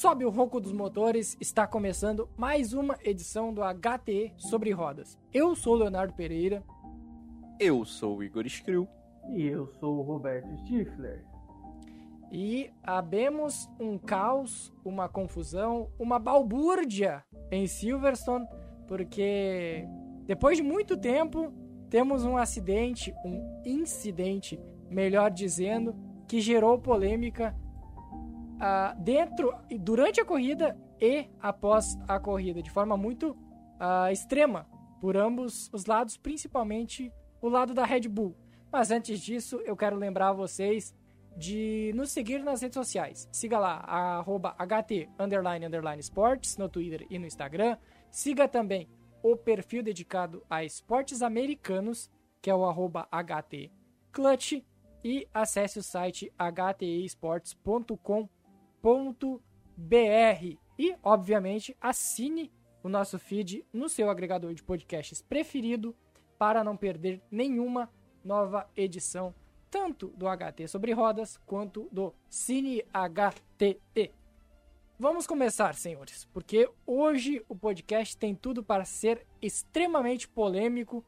sobe o ronco dos motores, está começando mais uma edição do HTE sobre rodas. Eu sou o Leonardo Pereira. Eu sou o Igor Skrill. E eu sou o Roberto Stifler. E abemos um caos, uma confusão, uma balbúrdia em Silverstone, porque depois de muito tempo temos um acidente, um incidente, melhor dizendo, que gerou polêmica uh, dentro, durante a corrida e após a corrida, de forma muito uh, extrema por ambos os lados, principalmente o lado da Red Bull. Mas antes disso, eu quero lembrar vocês de nos seguir nas redes sociais. Siga lá, arroba HT underline, underline Sports no Twitter e no Instagram. Siga também o perfil dedicado a esportes americanos, que é o arroba. E acesse o site htesports.com.br. E, obviamente, assine o nosso feed no seu agregador de podcasts preferido para não perder nenhuma nova edição tanto do HT sobre rodas quanto do Cine HTE. Vamos começar, senhores, porque hoje o podcast tem tudo para ser extremamente polêmico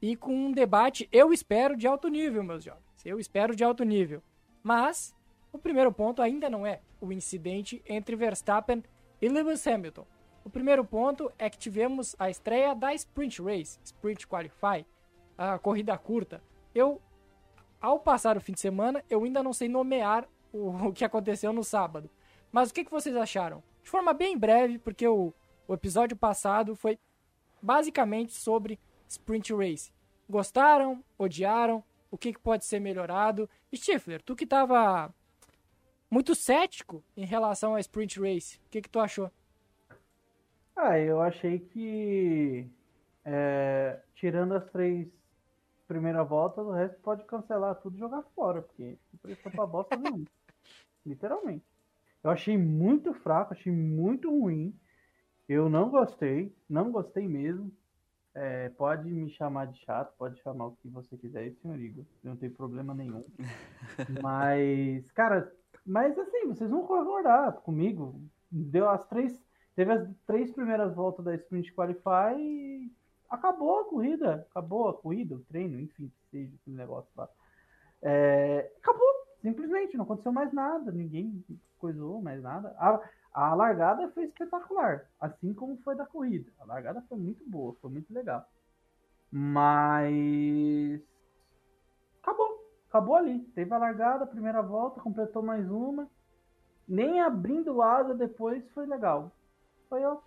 e com um debate, eu espero, de alto nível, meus jovens. Eu espero de alto nível. Mas o primeiro ponto ainda não é o incidente entre Verstappen e Lewis Hamilton. O primeiro ponto é que tivemos a estreia da Sprint Race, Sprint Qualify, a corrida curta. Eu ao passar o fim de semana, eu ainda não sei nomear o, o que aconteceu no sábado. Mas o que, que vocês acharam? De forma bem breve, porque o, o episódio passado foi basicamente sobre Sprint Race. Gostaram? Odiaram? O que, que pode ser melhorado? Stifler, tu que estava muito cético em relação a Sprint Race, o que, que tu achou? Ah, eu achei que é, tirando as três primeira volta, o resto pode cancelar tudo e jogar fora, porque não prestou pra bosta nenhuma. Literalmente. Eu achei muito fraco, achei muito ruim. Eu não gostei, não gostei mesmo. É, pode me chamar de chato, pode chamar o que você quiser, senhor Igor. Não tem problema nenhum. mas, cara, mas assim, vocês vão concordar comigo. Deu as três. Teve as três primeiras voltas da Sprint Qualify e acabou a corrida, acabou a corrida, o treino, enfim, seja aquele negócio lá. É, acabou, simplesmente, não aconteceu mais nada, ninguém coisou mais nada. A, a largada foi espetacular, assim como foi da corrida. A largada foi muito boa, foi muito legal. Mas acabou, acabou ali. Teve a largada, a primeira volta, completou mais uma. Nem abrindo asa depois foi legal. Foi eu,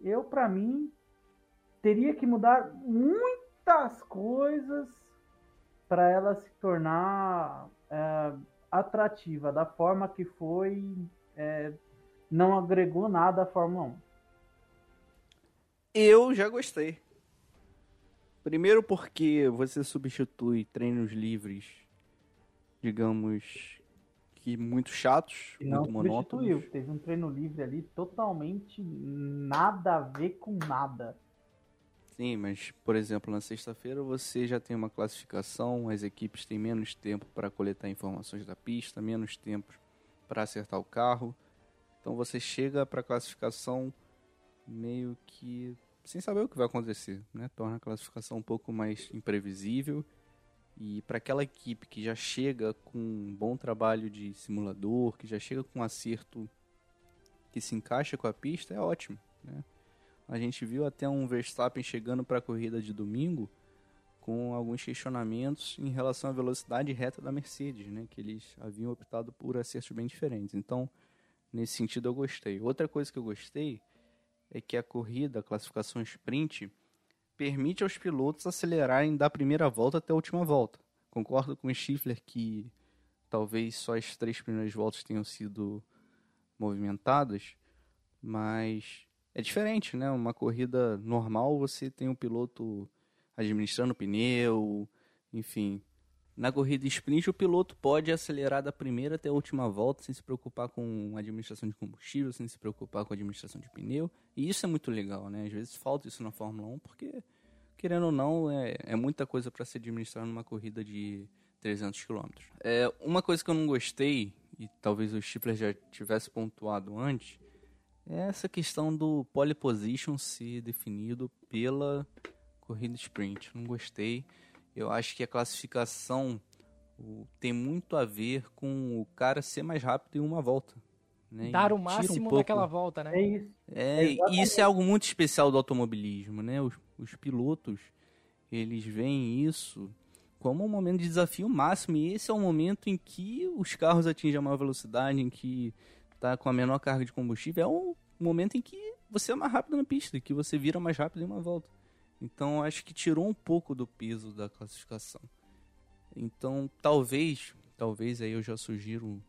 eu para mim, teria que mudar muitas coisas para ela se tornar é, atrativa da forma que foi. É, não agregou nada à Fórmula 1. Eu já gostei. Primeiro porque você substitui treinos livres, digamos que muito chatos, e muito monótonos. Teve um treino livre ali totalmente nada a ver com nada. Sim, mas, por exemplo, na sexta-feira você já tem uma classificação, as equipes têm menos tempo para coletar informações da pista, menos tempo para acertar o carro. Então você chega para a classificação meio que sem saber o que vai acontecer, né? Torna a classificação um pouco mais imprevisível. E para aquela equipe que já chega com um bom trabalho de simulador, que já chega com um acerto que se encaixa com a pista, é ótimo, né? A gente viu até um Verstappen chegando para a corrida de domingo com alguns questionamentos em relação à velocidade reta da Mercedes, né? Que eles haviam optado por acertos bem diferentes. Então, nesse sentido, eu gostei. Outra coisa que eu gostei é que a corrida, a classificação sprint, permite aos pilotos acelerarem da primeira volta até a última volta. Concordo com o Schiffler que talvez só as três primeiras voltas tenham sido movimentadas, mas é diferente, né? Uma corrida normal, você tem um piloto administrando o pneu, enfim. Na corrida sprint, o piloto pode acelerar da primeira até a última volta sem se preocupar com administração de combustível, sem se preocupar com administração de pneu. E isso é muito legal, né? Às vezes falta isso na Fórmula 1, porque, querendo ou não, é, é muita coisa para se administrar numa corrida de 300 km. É, uma coisa que eu não gostei, e talvez o Stifler já tivesse pontuado antes, é essa questão do pole position ser definido pela corrida sprint. Não gostei. Eu acho que a classificação tem muito a ver com o cara ser mais rápido em uma volta. Né? Dar o máximo um naquela volta, né? É isso. É, e isso é algo muito especial do automobilismo, né? Os, os pilotos, eles veem isso como um momento de desafio máximo. E esse é o momento em que os carros atingem a maior velocidade, em que está com a menor carga de combustível. É o momento em que você é mais rápido na pista, que você vira mais rápido em uma volta. Então acho que tirou um pouco do peso da classificação. Então talvez, talvez aí eu já sugiro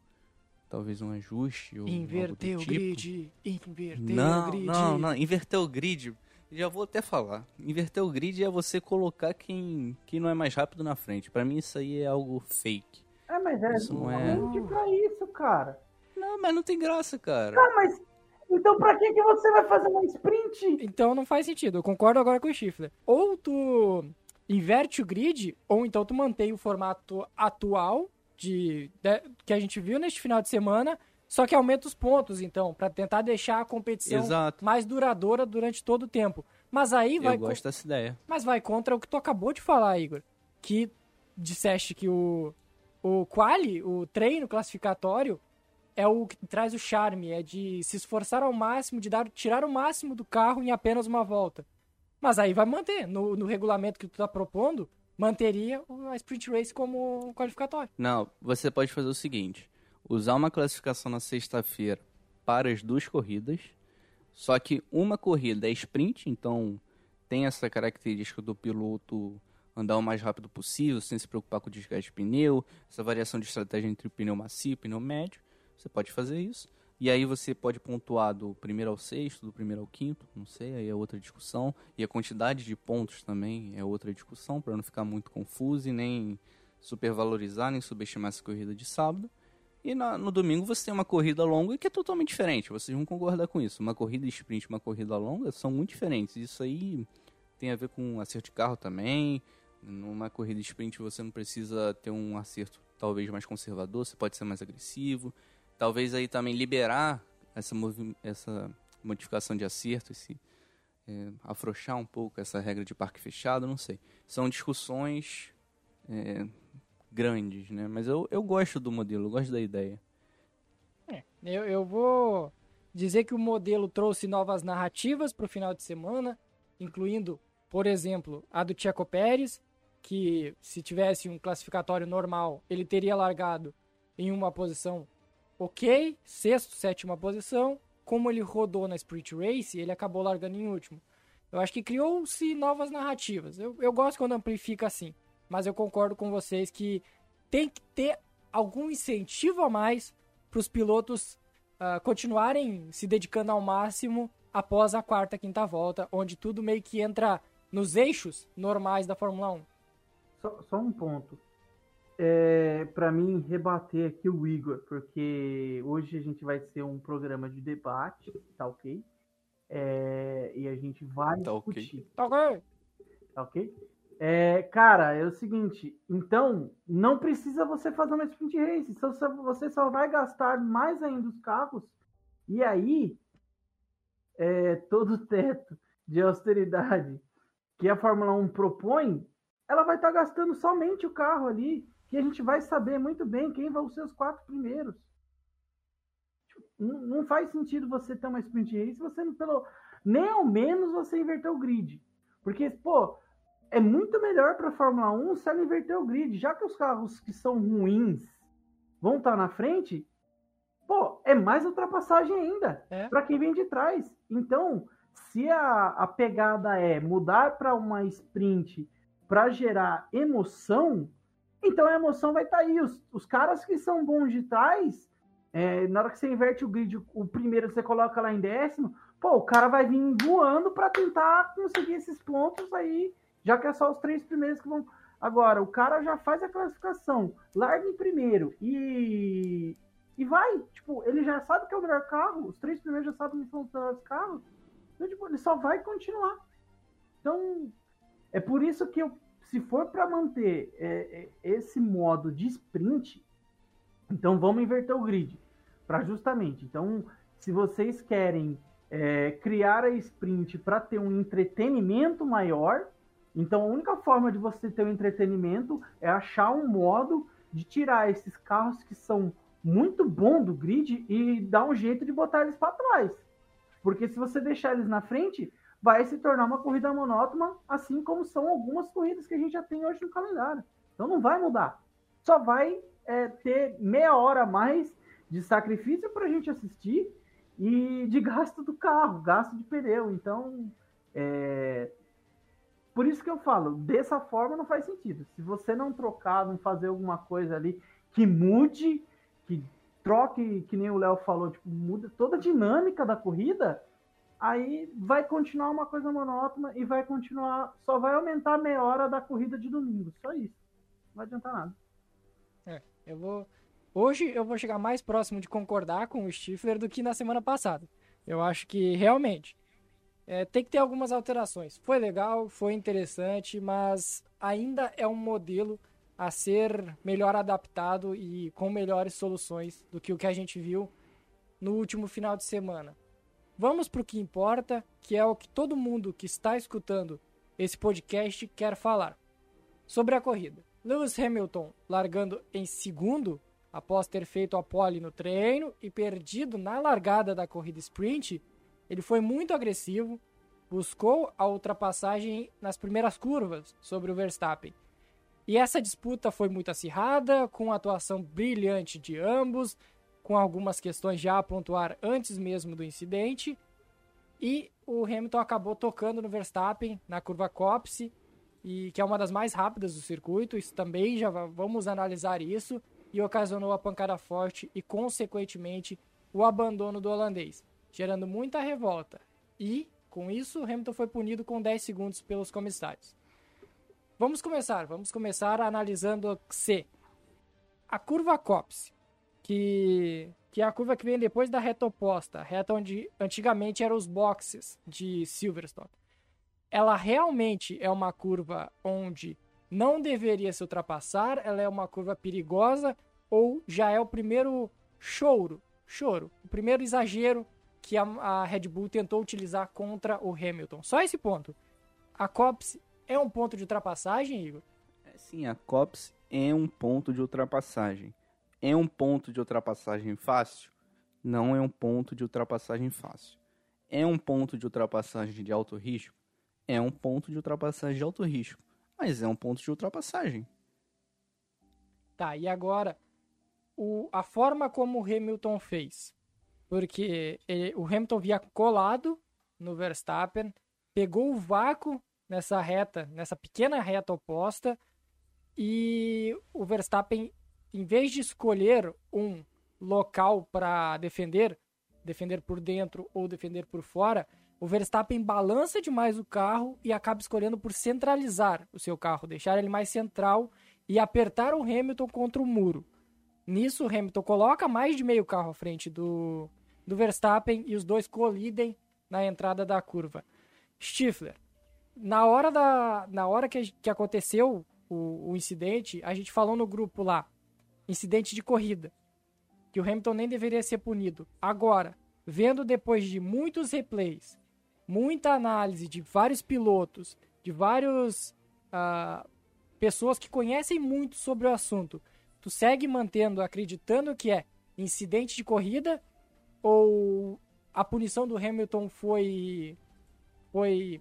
talvez um ajuste ou inverter o tipo. grid, inverter não, o grid. Não, não, inverter o grid. Já vou até falar. Inverter o grid é você colocar quem, quem não é mais rápido na frente. Para mim isso aí é algo fake. É, mas é Isso não é- pra isso, cara. Não, mas não tem graça, cara. Tá, mas então pra que, que você vai fazer uma sprint? Então não faz sentido. Eu concordo agora com o Schiffler. Ou tu inverte o grid, ou então tu mantém o formato atual de, de- que a gente viu neste final de semana, só que aumenta os pontos, então, pra tentar deixar a competição Exato. mais duradoura durante todo o tempo. Mas aí vai Eu gosto dessa ideia. Mas vai contra o que tu acabou de falar, Igor. Que disseste que o, o quali, o treino classificatório, é o que traz o charme, é de se esforçar ao máximo, de dar, tirar o máximo do carro em apenas uma volta. Mas aí vai manter. No, no regulamento que tu tá propondo, manteria a sprint race como qualificatório. Não, você pode fazer o seguinte: usar uma classificação na sexta-feira para as duas corridas, só que uma corrida é sprint, então tem essa característica do piloto andar o mais rápido possível, sem se preocupar com o desgaste de pneu, essa variação de estratégia entre o pneu macio e o pneu médio. Você pode fazer isso. E aí você pode pontuar do primeiro ao sexto, do primeiro ao quinto, não sei, aí é outra discussão. E a quantidade de pontos também é outra discussão, para não ficar muito confuso e nem supervalorizar, nem subestimar essa corrida de sábado. E na- no domingo você tem uma corrida longa que é totalmente diferente, vocês vão concordar com isso. Uma corrida sprint e uma corrida longa são muito diferentes. Isso aí tem a ver com acerto de carro também. Numa corrida sprint você não precisa ter um acerto talvez mais conservador, você pode ser mais agressivo. Talvez aí também liberar essa, essa modificação de acerto, esse, é, afrouxar um pouco essa regra de parque fechado, não sei. São discussões é, grandes, né? Mas eu, eu gosto do modelo, eu gosto da ideia. É, eu, eu vou dizer que o modelo trouxe novas narrativas para o final de semana, incluindo, por exemplo, a do Checo Pérez, que se tivesse um classificatório normal, ele teria largado em uma posição ok, sexto, sétima posição. Como ele rodou na Sprint Race, ele acabou largando em último. Eu acho que criou-se novas narrativas. Eu, eu gosto quando amplifica assim, mas eu concordo com vocês que tem que ter algum incentivo a mais para os pilotos ah, continuarem se dedicando ao máximo após a quarta, quinta volta, onde tudo meio que entra nos eixos normais da Fórmula 1. Só, só um ponto. É, para mim, rebater aqui o Igor, porque hoje a gente vai ser um programa de debate, tá ok? É, e a gente vai Tá ok. discutir, Tá ok? tá ok? É, cara, é o seguinte, então não precisa você fazer uma sprint race, você só vai gastar mais ainda os carros, e aí é, todo o teto de austeridade que a Fórmula 1 propõe, ela vai estar gastando somente o carro ali, que a gente vai saber muito bem quem vão ser os quatro primeiros. Tipo, Não não faz sentido você ter uma sprint race se você não, pelo nem ao menos você inverter o grid. Porque, pô, é muito melhor para a Fórmula 1 se ela inverter o grid, já que os carros que são ruins vão estar na frente, pô, é mais ultrapassagem ainda É. para quem vem de trás. Então, se a, a pegada é mudar para uma sprint para gerar emoção, então a emoção vai estar aí. Os, os caras que são bons de trás, é, na hora que você inverte o grid, o primeiro você coloca lá em décimo, pô, o cara vai vir voando para tentar conseguir esses pontos aí, já que é só os três primeiros que vão. Agora, o cara já faz a classificação, larga em primeiro e. E vai, tipo, ele já sabe que é o melhor carro, os três primeiros já sabem que são os melhores carros, então, tipo, ele só vai continuar. Então, é por isso que eu, se for para manter é, é, esse modo de sprint, Então vamos inverter o grid para justamente. Então, se vocês querem é, criar a sprint para ter um entretenimento maior, então a única forma de você ter um entretenimento é achar um modo de tirar esses carros que são muito bons do grid e dar um jeito de botar eles para trás. Porque se você deixar eles na frente, vai se tornar uma corrida monótona, assim como são algumas corridas que a gente já tem hoje no calendário. Então não vai mudar. Só vai é, ter meia hora a mais de sacrifício para a gente assistir e de gasto do carro, gasto de pneu. Então, é... por isso que eu falo, dessa forma não faz sentido. Se você não trocar, não fazer alguma coisa ali que mude, que troque, que nem o Léo falou, tipo, muda toda a dinâmica da corrida, aí vai continuar uma coisa monótona e vai continuar, só vai aumentar a meia hora da corrida de domingo, só isso. Não vai adiantar nada. É, eu vou Hoje eu vou chegar mais próximo de concordar com o Stifler do que na semana passada. Eu acho que realmente é, tem que ter algumas alterações. Foi legal, foi interessante, mas ainda é um modelo a ser melhor adaptado e com melhores soluções do que o que a gente viu no último final de semana. Vamos para o que importa, que é o que todo mundo que está escutando esse podcast quer falar. Sobre a corrida. Lewis Hamilton largando em segundo após ter feito a pole no treino e perdido na largada da corrida sprint, ele foi muito agressivo, buscou a ultrapassagem nas primeiras curvas sobre o Verstappen. E essa disputa foi muito acirrada, com atuação brilhante de ambos, com algumas questões já a pontuar antes mesmo do incidente. E o Hamilton acabou tocando no Verstappen na curva Copse, e que é uma das mais rápidas do circuito. Isso também já vamos analisar isso e ocasionou a pancada forte e, consequentemente, o abandono do holandês, gerando muita revolta. E, com isso, Hamilton foi punido com 10 segundos pelos comissários. Vamos começar, vamos começar analisando C. A curva Copse, que, que é a curva que vem depois da reta oposta, reta onde antigamente eram os boxes de Silverstone. Ela realmente é uma curva onde não deveria se ultrapassar, ela é uma curva perigosa ou já é o primeiro choro, choro, o primeiro exagero que a, a Red Bull tentou utilizar contra o Hamilton. Só esse ponto. A Copse é um ponto de ultrapassagem, Igor? É, sim, a Copse é um ponto de ultrapassagem. É um ponto de ultrapassagem fácil? Não é um ponto de ultrapassagem fácil. É um ponto de ultrapassagem de alto risco? É um ponto de ultrapassagem de alto risco mas é um ponto de ultrapassagem. Tá, e agora, o, a forma como o Hamilton fez. Porque ele, o Hamilton via colado no Verstappen, pegou o vácuo nessa reta, nessa pequena reta oposta, e o Verstappen, em vez de escolher um local para defender, defender por dentro ou defender por fora, o Verstappen balança demais o carro e acaba escolhendo por centralizar o seu carro, deixar ele mais central e apertar o Hamilton contra o muro. Nisso, o Hamilton coloca mais de meio carro à frente do, do Verstappen e os dois colidem na entrada da curva. Stifler, na hora, da, na hora que, que aconteceu o, o incidente, a gente falou no grupo lá, incidente de corrida, que o Hamilton nem deveria ser punido. Agora, vendo depois de muitos replays muita análise de vários pilotos, de vários uh, pessoas que conhecem muito sobre o assunto, tu segue mantendo, acreditando que é incidente de corrida ou a punição do Hamilton foi foi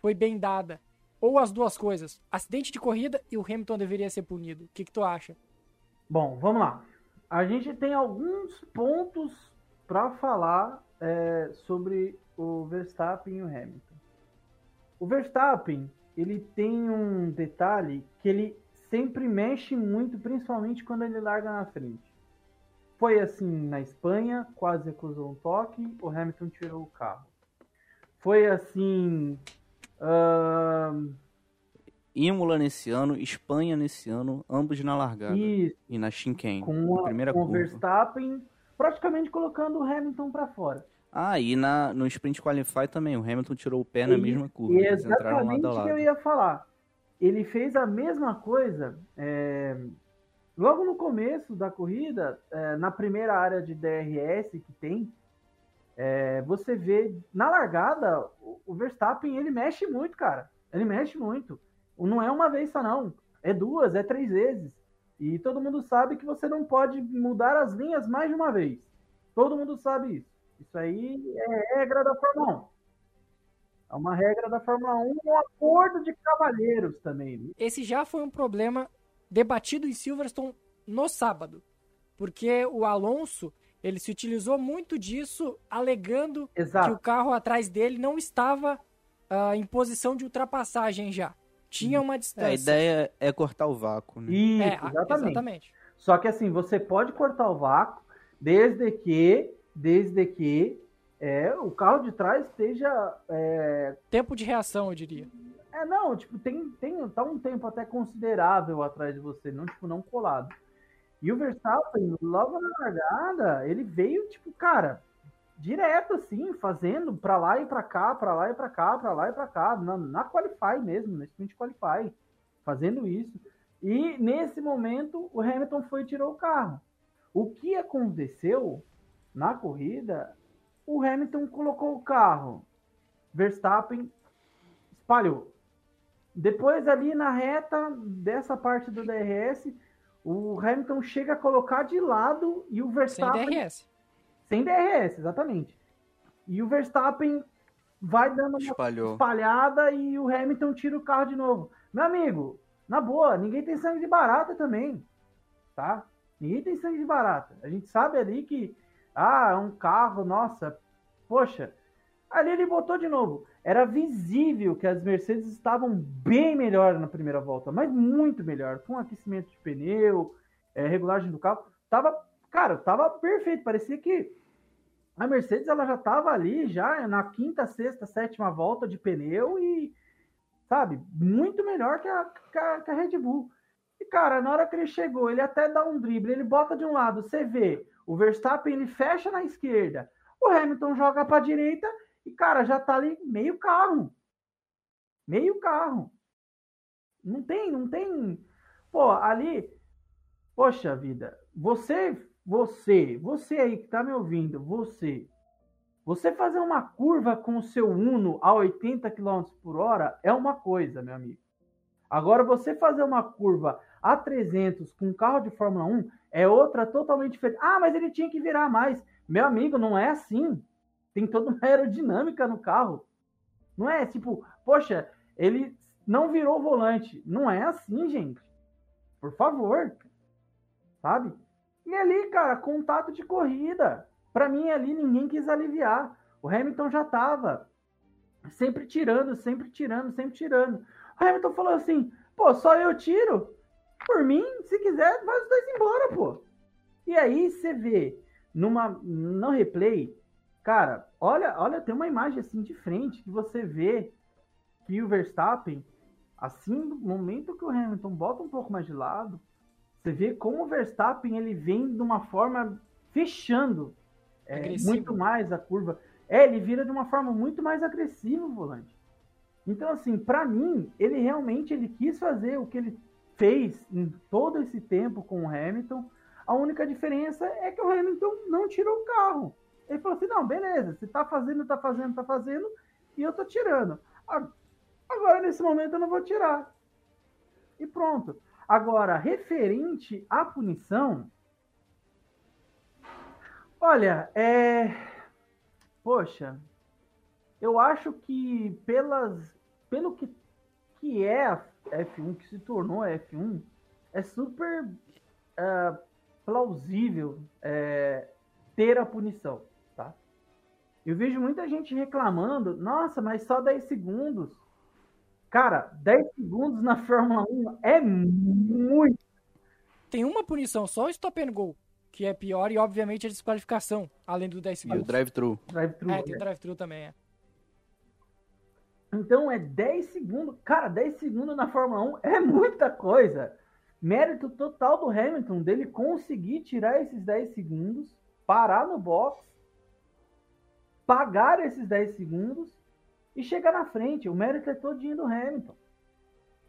foi bem dada ou as duas coisas, acidente de corrida e o Hamilton deveria ser punido. O que, que tu acha? Bom, vamos lá. A gente tem alguns pontos para falar é, sobre o Verstappen e o Hamilton. O Verstappen, ele tem um detalhe que ele sempre mexe muito, principalmente quando ele larga na frente. Foi assim na Espanha, quase recusou um toque, o Hamilton tirou o carro. Foi assim. Uh... Imola nesse ano, Espanha nesse ano, ambos na largada. Isso. E na chicane, com, a, primeira com curva. o Verstappen praticamente colocando o Hamilton para fora. Ah, e na, no Sprint Qualify também, o Hamilton tirou o pé na mesma curva. E exatamente o que eu ia falar. Ele fez a mesma coisa é, logo no começo da corrida, é, na primeira área de DRS que tem, é, você vê na largada o Verstappen ele mexe muito, cara. Ele mexe muito. Não é uma vez só, não. É duas, é três vezes. E todo mundo sabe que você não pode mudar as linhas mais de uma vez. Todo mundo sabe isso. Isso aí é regra da Fórmula 1. É uma regra da Fórmula 1, um acordo de cavalheiros também. Esse já foi um problema debatido em Silverstone no sábado, porque o Alonso ele se utilizou muito disso, alegando Exato. que o carro atrás dele não estava uh, em posição de ultrapassagem já. Tinha uma distância. É, a ideia é cortar o vácuo, né? Isso, é, exatamente. exatamente. Só que assim, você pode cortar o vácuo desde que, desde que é, o carro de trás esteja. É... Tempo de reação, eu diria. É, não, tipo, tem, tem tá um tempo até considerável atrás de você, não, tipo, não colado. E o Verstappen, logo na largada, ele veio, tipo, cara, direto, assim, fazendo pra lá e pra cá, pra lá e pra cá, pra lá e pra cá, na, na Qualify mesmo, na Sprint Qualify, fazendo isso. E nesse momento, o Hamilton foi e tirou o carro. O que aconteceu na corrida, o Hamilton colocou o carro, Verstappen espalhou. Depois, ali na reta dessa parte do DRS, o Hamilton chega a colocar de lado e o Verstappen. Sem DRS. Sem DRS, exatamente. E o Verstappen vai dando uma Espalhou. espalhada e o Hamilton tira o carro de novo. Meu amigo, na boa, ninguém tem sangue de barata também. Tá? Ninguém tem sangue de barata. A gente sabe ali que, ah, é um carro, nossa, poxa. Ali ele botou de novo era visível que as Mercedes estavam bem melhor na primeira volta, mas muito melhor, com aquecimento de pneu, é, regulagem do carro, tava, cara, tava perfeito, parecia que a Mercedes ela já estava ali já na quinta, sexta, sétima volta de pneu e sabe, muito melhor que a, que a, que a Red Bull. E cara, na hora que ele chegou, ele até dá um drible, ele bota de um lado, você vê, o Verstappen ele fecha na esquerda, o Hamilton joga para a direita e, cara, já tá ali meio carro. Meio carro. Não tem, não tem. Pô, ali. Poxa vida. Você, você, você aí que tá me ouvindo, você. Você fazer uma curva com o seu Uno a 80 km por hora é uma coisa, meu amigo. Agora, você fazer uma curva a 300 com um carro de Fórmula 1 é outra totalmente diferente. Ah, mas ele tinha que virar mais. Meu amigo, não é assim tem toda uma aerodinâmica no carro. Não é tipo, poxa, ele não virou volante. Não é assim, gente. Por favor. Sabe? E ali, cara, contato de corrida. Para mim, ali ninguém quis aliviar. O Hamilton já tava sempre tirando, sempre tirando, sempre tirando. O Hamilton falou assim: pô, só eu tiro. Por mim, se quiser, vai os dois embora, pô. E aí você vê numa no replay Cara, olha, olha, tem uma imagem assim de frente que você vê que o Verstappen, assim, no momento que o Hamilton bota um pouco mais de lado, você vê como o Verstappen ele vem de uma forma fechando é, muito mais a curva. É, ele vira de uma forma muito mais agressiva o volante. Então, assim, para mim, ele realmente ele quis fazer o que ele fez em todo esse tempo com o Hamilton. A única diferença é que o Hamilton não tirou o carro. Ele falou assim: não, beleza, você tá fazendo, tá fazendo, tá fazendo, e eu tô tirando. Agora, nesse momento, eu não vou tirar. E pronto. Agora, referente à punição, olha, é. Poxa, eu acho que pelas, pelo que, que é a F1, que se tornou a F1, é super uh, plausível é, ter a punição. Eu vejo muita gente reclamando, nossa, mas só 10 segundos. Cara, 10 segundos na Fórmula 1 é muito. Tem uma punição, só o stop and go, que é pior, e obviamente a desqualificação, além do 10 segundos. E o drive-thru. Drive-thru. É, tem o drive-thru também, é. Então é 10 segundos. Cara, 10 segundos na Fórmula 1 é muita coisa. Mérito total do Hamilton dele conseguir tirar esses 10 segundos, parar no box pagar esses 10 segundos e chegar na frente. O mérito é todinho do Hamilton.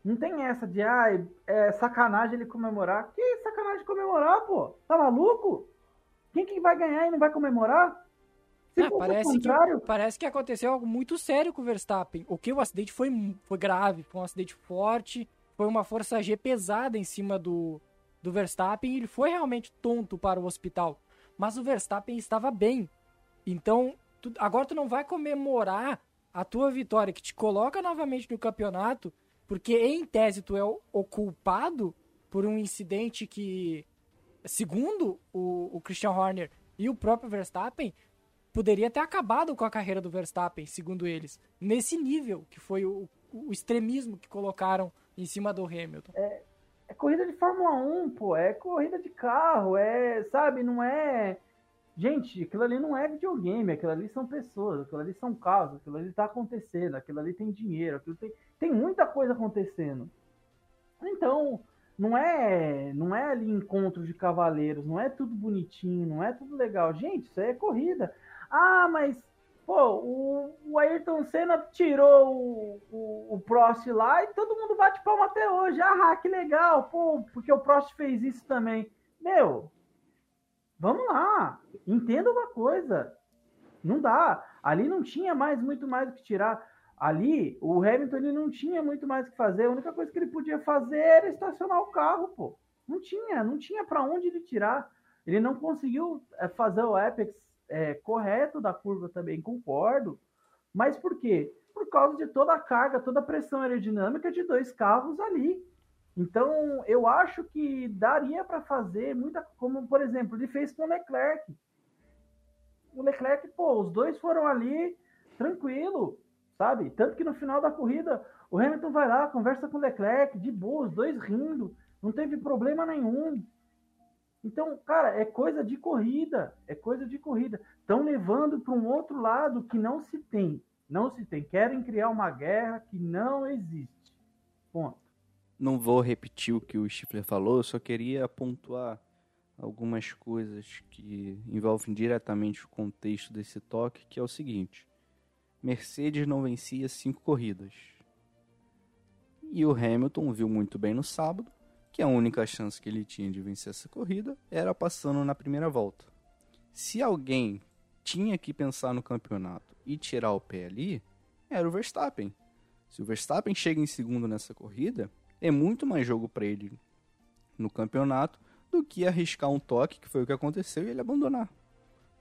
Não tem essa de, ah, é sacanagem ele comemorar. Que sacanagem comemorar, pô? Tá maluco? Quem que vai ganhar e não vai comemorar? Ah, parece, que, parece que aconteceu algo muito sério com o Verstappen. O que o acidente foi, foi grave, foi um acidente forte, foi uma força G pesada em cima do, do Verstappen e ele foi realmente tonto para o hospital. Mas o Verstappen estava bem. Então, tu, agora tu não vai comemorar a tua vitória, que te coloca novamente no campeonato, porque em tese tu é o, culpado por um incidente que, segundo o, o Christian Horner e o próprio Verstappen, poderia ter acabado com a carreira do Verstappen, segundo eles. Nesse nível, que foi o, o extremismo que colocaram em cima do Hamilton. É, é, corrida de Fórmula 1, pô. É corrida de carro. É, sabe, não é. Gente, aquilo ali não é videogame, aquilo ali são pessoas, aquilo ali são carros, aquilo ali tá acontecendo, aquilo ali tem dinheiro, aquilo tem, tem muita coisa acontecendo. Então, não é não é ali encontro de cavaleiros, não é tudo bonitinho, não é tudo legal. Gente, isso aí é corrida. Ah, mas, pô, o, o Ayrton Senna tirou o, o, o, Prost lá e todo mundo bate palma até hoje. Ah, que legal, pô, porque o Prost fez isso também. Meu, vamos lá, entenda uma coisa. Não dá. Ali não tinha mais muito mais o que tirar. Ali, o Hamilton ele não tinha muito mais o que fazer. A única coisa que ele podia fazer era estacionar o carro, pô. Não tinha, não tinha para onde ele tirar. Ele não conseguiu é, fazer o Apex é, correto da curva também, concordo. Mas por quê? Por causa de toda a carga, toda a pressão aerodinâmica de dois carros ali. Então, eu acho que daria para fazer muita, como por exemplo, ele fez com o Leclerc. O Leclerc, pô, os dois foram ali tranquilo, sabe? Tanto que no final da corrida, o Hamilton vai lá, conversa com o Leclerc, de boa, os dois rindo, não teve problema nenhum. Então, cara, é coisa de corrida, é coisa de corrida. Estão levando para um outro lado que não se tem, não se tem. Querem criar uma guerra que não existe. Ponto. Não vou repetir o que o Stifler falou, só queria pontuar algumas coisas que envolvem diretamente o contexto desse toque, que é o seguinte: Mercedes não vencia cinco corridas. E o Hamilton viu muito bem no sábado que a única chance que ele tinha de vencer essa corrida era passando na primeira volta. Se alguém tinha que pensar no campeonato e tirar o pé ali, era o Verstappen. Se o Verstappen chega em segundo nessa corrida, é muito mais jogo para ele no campeonato do que arriscar um toque, que foi o que aconteceu, e ele abandonar.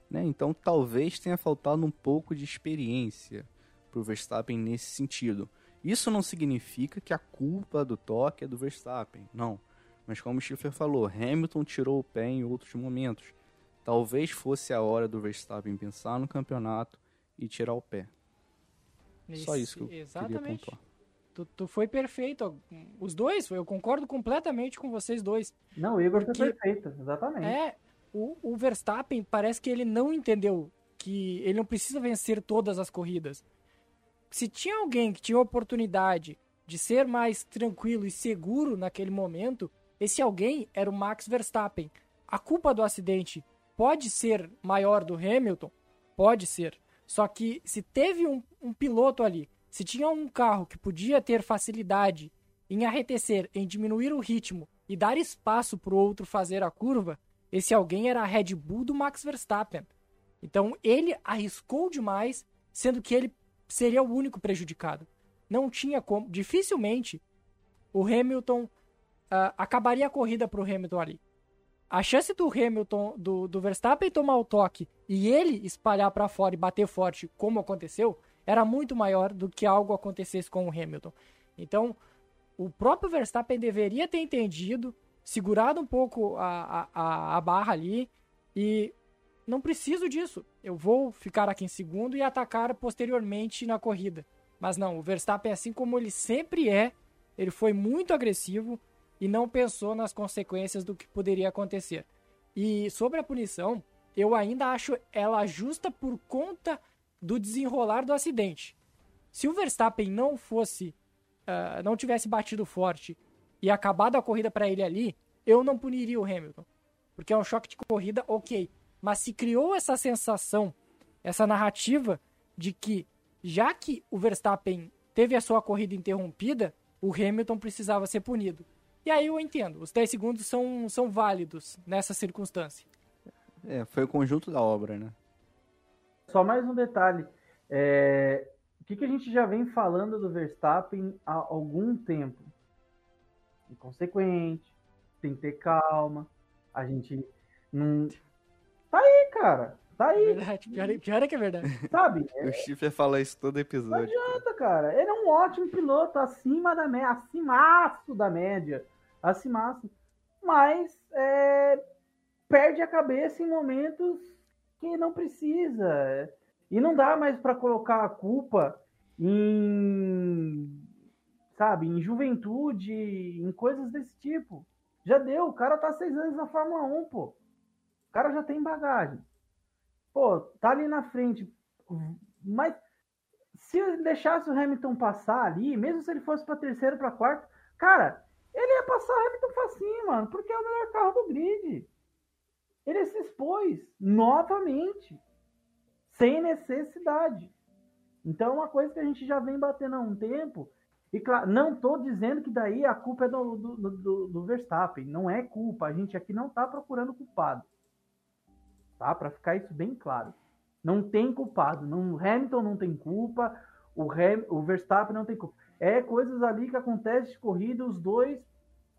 Né? Então talvez tenha faltado um pouco de experiência para o Verstappen nesse sentido. Isso não significa que a culpa do toque é do Verstappen, não. Mas como o Schiffer falou, Hamilton tirou o pé em outros momentos. Talvez fosse a hora do Verstappen pensar no campeonato e tirar o pé. Esse, Só isso que eu exatamente. queria pontuar. Tu, tu, foi perfeito. Os dois, eu concordo completamente com vocês dois. Não, o Igor foi perfeito, exatamente. É, o, o Verstappen parece que ele não entendeu que ele não precisa vencer todas as corridas se tinha alguém que tinha oportunidade de ser mais tranquilo e seguro naquele momento, esse alguém era o Max Verstappen. A culpa do acidente pode ser maior do Hamilton? Pode ser. Só que se teve um, um piloto ali, se tinha um carro que podia ter facilidade em arretecer, em diminuir o ritmo e dar espaço para o outro fazer a curva, esse alguém era a Red Bull do Max Verstappen. Então ele arriscou demais, sendo que ele seria o único prejudicado. Não tinha como. Dificilmente o Hamilton uh, acabaria a corrida para o Hamilton ali. A chance do Hamilton, do, do Verstappen tomar o toque e ele espalhar para fora e bater forte, como aconteceu, era muito maior do que algo acontecesse com o Hamilton. Então, o próprio Verstappen deveria ter entendido, segurado um pouco a, a, a barra ali e não preciso disso. Eu vou ficar aqui em segundo e atacar posteriormente na corrida. Mas não, o Verstappen, assim como ele sempre é, ele foi muito agressivo e não pensou nas consequências do que poderia acontecer. E sobre a punição, eu ainda acho ela justa por conta do desenrolar do acidente. Se o Verstappen não fosse, uh, não tivesse batido forte e acabado a corrida para ele ali, eu não puniria o Hamilton. Porque é um choque de corrida, ok mas se criou essa sensação, essa narrativa de que, já que o Verstappen teve a sua corrida interrompida, o Hamilton precisava ser punido. E aí eu entendo, os 10 segundos são, são válidos nessa circunstância. É, foi o conjunto da obra, né? Só mais um detalhe. É, o que, que a gente já vem falando do Verstappen há algum tempo? Inconsequente, tem que ter calma, a gente não. Tá aí, cara. Tá aí. Verdade, pior, é- pior é que é verdade. Sabe? O Stifler fala isso todo Não episódio. adianta, cara. Ele é um ótimo piloto, acima da média, acimaço da média. Acimaço. Mas é, perde a cabeça em momentos que não precisa. E não dá mais para colocar a culpa em, sabe, em juventude, em coisas desse tipo. Já deu, o cara tá seis anos na Fórmula 1, pô. O cara já tem bagagem. Pô, tá ali na frente. Mas se deixasse o Hamilton passar ali, mesmo se ele fosse para terceiro, para quarto, cara, ele ia passar o Hamilton facinho, mano, porque é o melhor carro do grid. Ele se expôs novamente, sem necessidade. Então é uma coisa que a gente já vem batendo há um tempo. E claro, não estou dizendo que daí a culpa é do, do, do, do Verstappen. Não é culpa. A gente aqui não está procurando culpado. Tá? Para ficar isso bem claro. Não tem culpado. Não, Hamilton não tem culpa. O, Ham, o Verstappen não tem culpa. É coisas ali que acontecem de corrida, os dois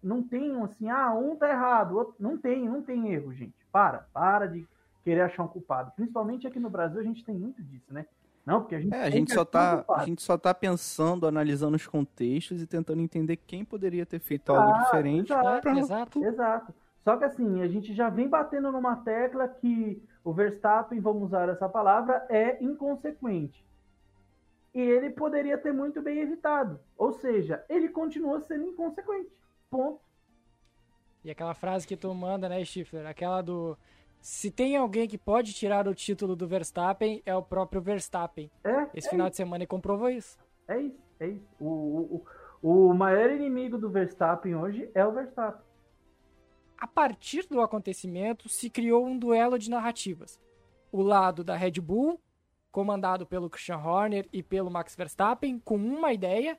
não tem assim, ah, um tá errado, outro não tem, não tem erro, gente. Para, para de querer achar um culpado. Principalmente aqui no Brasil a gente tem muito disso, né? Não, porque a gente É, a tem gente que só tá, culpado. a gente só tá pensando, analisando os contextos e tentando entender quem poderia ter feito algo Exato, diferente exato, pra- Exato. Exato. Só que assim, a gente já vem batendo numa tecla que o Verstappen, vamos usar essa palavra, é inconsequente. E ele poderia ter muito bem evitado. Ou seja, ele continua sendo inconsequente. Ponto. E aquela frase que tu manda, né, Stifler? Aquela do. Se tem alguém que pode tirar o título do Verstappen, é o próprio Verstappen. É, Esse é final de semana ele comprovou isso. É isso, é isso. O, o, o maior inimigo do Verstappen hoje é o Verstappen. A partir do acontecimento, se criou um duelo de narrativas. O lado da Red Bull, comandado pelo Christian Horner e pelo Max Verstappen, com uma ideia,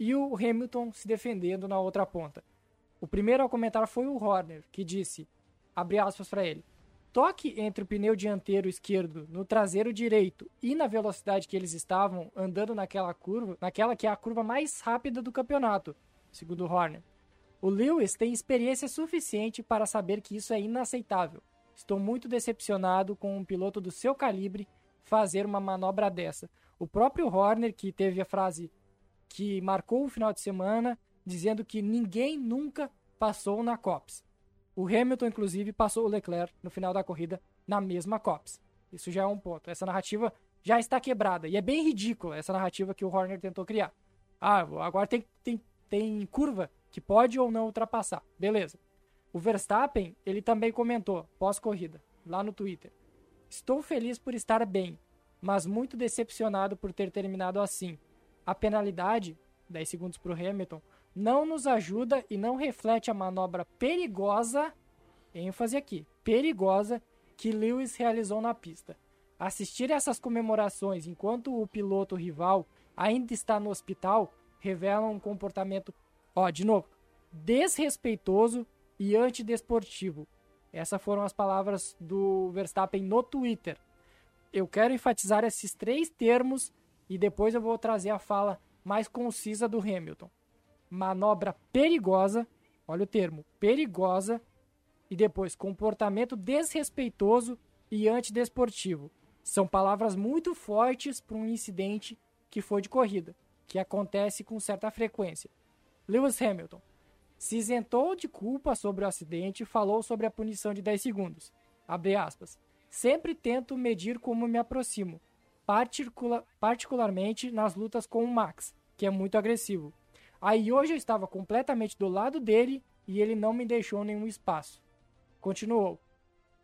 e o Hamilton se defendendo na outra ponta. O primeiro a comentar foi o Horner, que disse, abre aspas para ele, toque entre o pneu dianteiro esquerdo no traseiro direito e na velocidade que eles estavam andando naquela curva, naquela que é a curva mais rápida do campeonato, segundo Horner. O Lewis tem experiência suficiente para saber que isso é inaceitável. Estou muito decepcionado com um piloto do seu calibre fazer uma manobra dessa. O próprio Horner, que teve a frase que marcou o final de semana, dizendo que ninguém nunca passou na COPS. O Hamilton, inclusive, passou o Leclerc no final da corrida na mesma COPS. Isso já é um ponto. Essa narrativa já está quebrada. E é bem ridícula essa narrativa que o Horner tentou criar. Ah, agora tem, tem, tem curva que pode ou não ultrapassar. Beleza. O Verstappen, ele também comentou, pós-corrida, lá no Twitter. Estou feliz por estar bem, mas muito decepcionado por ter terminado assim. A penalidade, 10 segundos para o Hamilton, não nos ajuda e não reflete a manobra perigosa, ênfase aqui, perigosa, que Lewis realizou na pista. Assistir essas comemorações enquanto o piloto rival ainda está no hospital revela um comportamento, ó, de novo, desrespeitoso e antidesportivo. Essas foram as palavras do Verstappen no Twitter. Eu quero enfatizar esses três termos e depois eu vou trazer a fala mais concisa do Hamilton. Manobra perigosa, olha o termo, perigosa, e depois comportamento desrespeitoso e antidesportivo. São palavras muito fortes para um incidente que foi de corrida, que acontece com certa frequência. Lewis Hamilton se isentou de culpa sobre o acidente e falou sobre a punição de 10 segundos. Abre aspas. Sempre tento medir como me aproximo, particula particularmente nas lutas com o Max, que é muito agressivo. Aí hoje eu estava completamente do lado dele e ele não me deixou nenhum espaço. Continuou.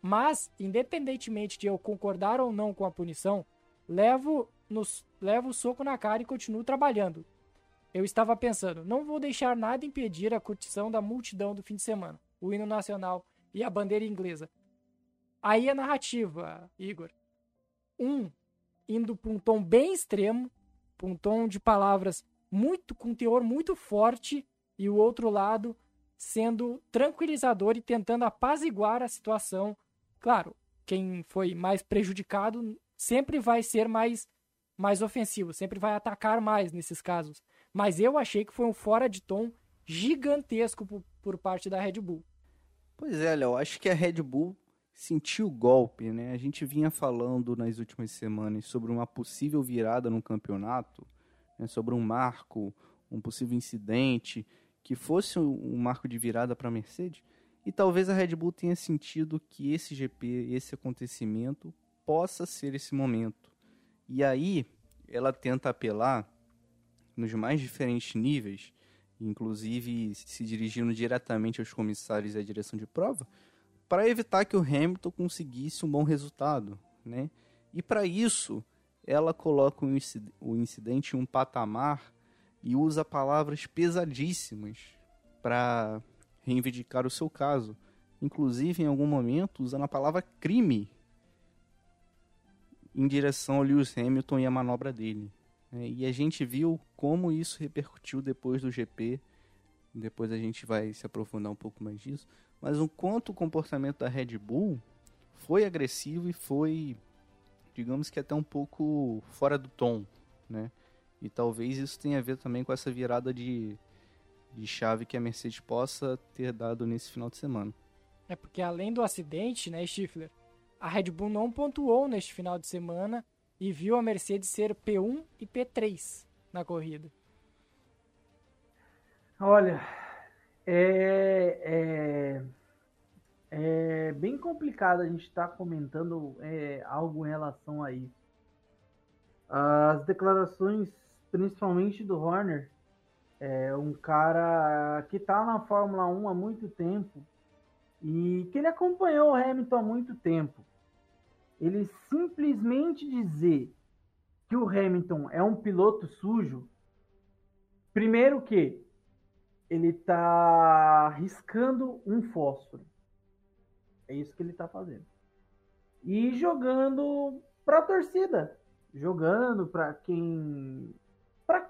Mas, independentemente de eu concordar ou não com a punição, levo, nos, levo o soco na cara e continuo trabalhando. Eu estava pensando, não vou deixar nada impedir a curtição da multidão do fim de semana, o hino nacional e a bandeira inglesa. Aí a narrativa, Igor. Um, indo para um tom bem extremo, para um tom de palavras muito com teor muito forte e o outro lado sendo tranquilizador e tentando apaziguar a situação. Claro, quem foi mais prejudicado sempre vai ser mais mais ofensivo, sempre vai atacar mais nesses casos. Mas eu achei que foi um fora de tom gigantesco por, por parte da Red Bull. Pois é, Léo, acho que a Red Bull sentiu o golpe, né? A gente vinha falando nas últimas semanas sobre uma possível virada no campeonato, né? sobre um marco, um possível incidente que fosse um marco de virada para a Mercedes. E talvez a Red Bull tenha sentido que esse GP, esse acontecimento, possa ser esse momento. E aí ela tenta apelar nos mais diferentes níveis, inclusive se dirigindo diretamente aos comissários e à direção de prova, para evitar que o Hamilton conseguisse um bom resultado, né? E para isso, ela coloca o incidente em um patamar e usa palavras pesadíssimas para reivindicar o seu caso, inclusive em algum momento usando a palavra crime em direção ao Lewis Hamilton e a manobra dele. Né? E a gente viu como isso repercutiu depois do GP. Depois a gente vai se aprofundar um pouco mais disso mas o quanto o comportamento da Red Bull foi agressivo e foi, digamos que até um pouco fora do tom, né? E talvez isso tenha a ver também com essa virada de, de chave que a Mercedes possa ter dado nesse final de semana. É porque além do acidente, né, Stifler, a Red Bull não pontuou neste final de semana e viu a Mercedes ser P1 e P3 na corrida. Olha, é, é, é bem complicado a gente estar tá comentando é, algo em relação a isso. As declarações, principalmente do Horner, é um cara que está na Fórmula 1 há muito tempo e que ele acompanhou o Hamilton há muito tempo. Ele simplesmente dizer que o Hamilton é um piloto sujo, primeiro que ele está riscando um fósforo. É isso que ele está fazendo. E jogando para a torcida, jogando para quem para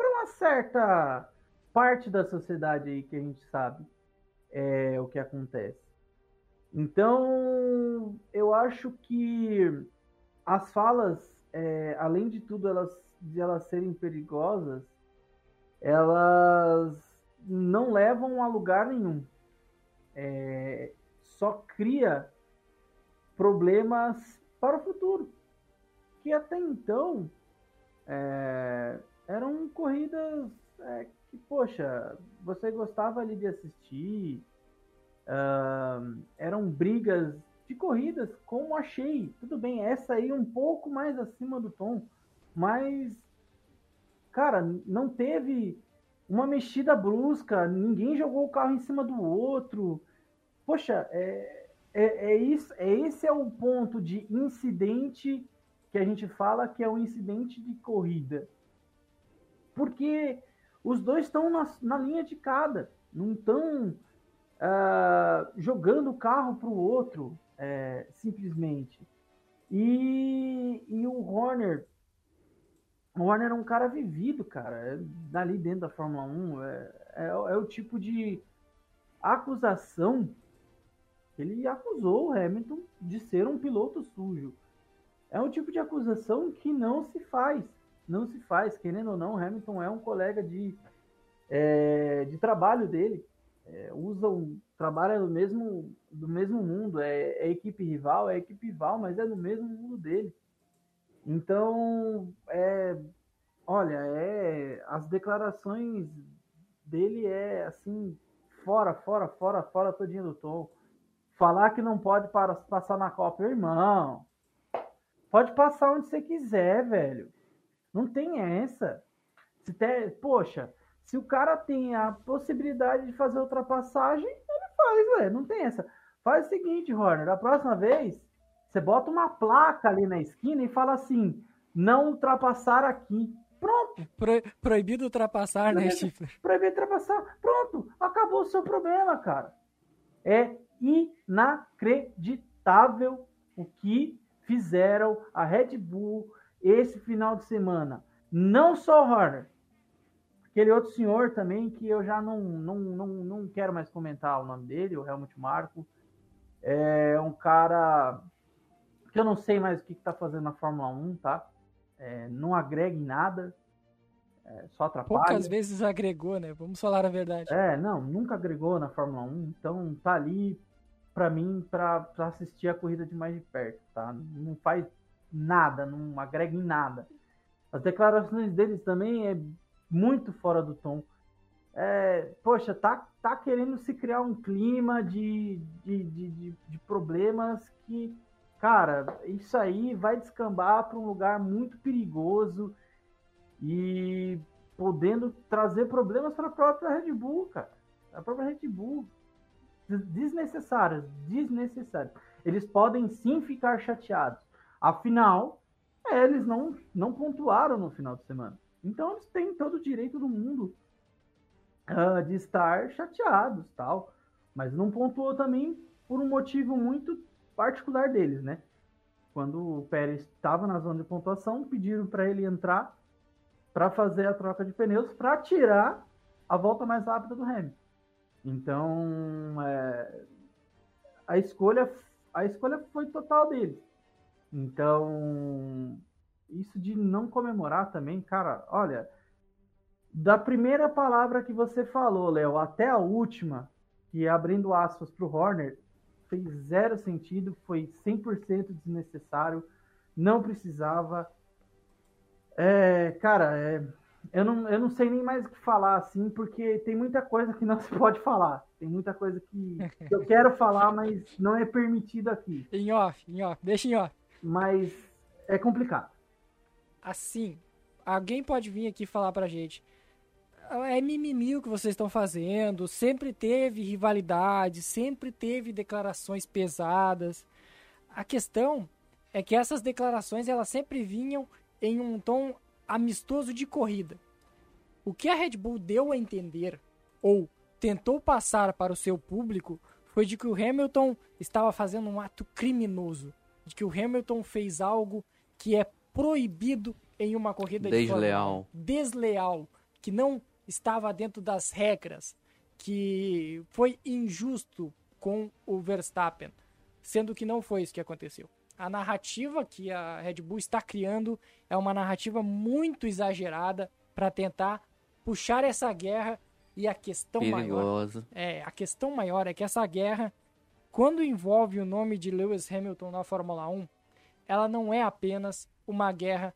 uma certa parte da sociedade aí que a gente sabe é o que acontece. Então, eu acho que as falas, é, além de tudo, elas de elas serem perigosas, elas não levam a lugar nenhum. É, só cria problemas para o futuro. Que até então é, eram corridas é, que, poxa, você gostava ali de assistir, uh, eram brigas de corridas, como achei. Tudo bem, essa aí um pouco mais acima do tom, mas, cara, não teve uma mexida brusca, ninguém jogou o carro em cima do outro. Poxa, é, é, é, isso, é esse é o ponto de incidente que a gente fala que é um incidente de corrida. Porque os dois estão na, na linha de cada, não estão uh, ah, jogando o carro para o outro, é, simplesmente. E, e o Horner o Warner é um cara vivido, cara. É, dali dentro da Fórmula 1. É, é, é, o tipo de acusação ele acusou o Hamilton de ser um piloto sujo. É um tipo de acusação que não se faz. Não se faz. Querendo ou não, Hamilton é um colega de, é, de trabalho dele. É, usa trabalha no mesmo, do mesmo mundo. É, é equipe rival, é equipe rival, mas é no mesmo mundo dele. Então, é, olha, é, as declarações dele é assim, fora, fora, fora, fora todinho do tom. Falar que não pode para, passar na Copa, irmão. Pode passar onde você quiser, velho. Não tem essa. Se te, poxa, se o cara tem a possibilidade de fazer ultrapassagem, ele faz, velho. Não tem essa. Faz o seguinte, Horner, da próxima vez, você bota uma placa ali na esquina e fala assim: não ultrapassar aqui. Pronto. Pro, proibido ultrapassar, né, proibido, né, Chifre? Proibido ultrapassar. Pronto. Acabou o seu problema, cara. É inacreditável o que fizeram a Red Bull esse final de semana. Não só o Horner, Aquele outro senhor também, que eu já não, não, não, não quero mais comentar o nome dele, o Helmut Marko. É um cara que eu não sei mais o que está fazendo na Fórmula 1, tá? É, não agrega em nada, é, só atrapalha. Poucas vezes agregou, né? Vamos falar a verdade. É, não, nunca agregou na Fórmula 1, então tá ali para mim para assistir a corrida de mais de perto, tá? Não faz nada, não agrega em nada. As declarações deles também é muito fora do tom. É, poxa, tá, tá querendo se criar um clima de, de, de, de, de problemas que, cara, isso aí vai descambar para um lugar muito perigoso e podendo trazer problemas para a própria Red Bull, cara. A própria Red Bull. Desnecessárias, desnecessárias. Eles podem sim ficar chateados. Afinal, eles não, não pontuaram no final de semana. Então eles têm todo o direito do mundo uh, de estar chateados, tal. Mas não pontuou também por um motivo muito particular deles, né? Quando o Pérez estava na zona de pontuação, pediram para ele entrar para fazer a troca de pneus para tirar a volta mais rápida do Hamilton. Então, é, a escolha a escolha foi total deles. Então, isso de não comemorar também, cara, olha, da primeira palavra que você falou, Léo, até a última, que abrindo aspas para o Horner, fez zero sentido, foi 100% desnecessário, não precisava. É, cara, é, eu, não, eu não sei nem mais o que falar assim, porque tem muita coisa que não se pode falar. Tem muita coisa que, que eu quero falar, mas não é permitido aqui. Em off, em off, deixa em off. Mas é complicado assim, alguém pode vir aqui falar pra gente. É mimimi o que vocês estão fazendo. Sempre teve rivalidade, sempre teve declarações pesadas. A questão é que essas declarações elas sempre vinham em um tom amistoso de corrida. O que a Red Bull deu a entender, ou tentou passar para o seu público, foi de que o Hamilton estava fazendo um ato criminoso, de que o Hamilton fez algo que é proibido em uma corrida desleal. de desleal, que não estava dentro das regras, que foi injusto com o Verstappen, sendo que não foi isso que aconteceu. A narrativa que a Red Bull está criando é uma narrativa muito exagerada para tentar puxar essa guerra e a questão Perigosa. maior é a questão maior é que essa guerra quando envolve o nome de Lewis Hamilton na Fórmula 1, ela não é apenas uma guerra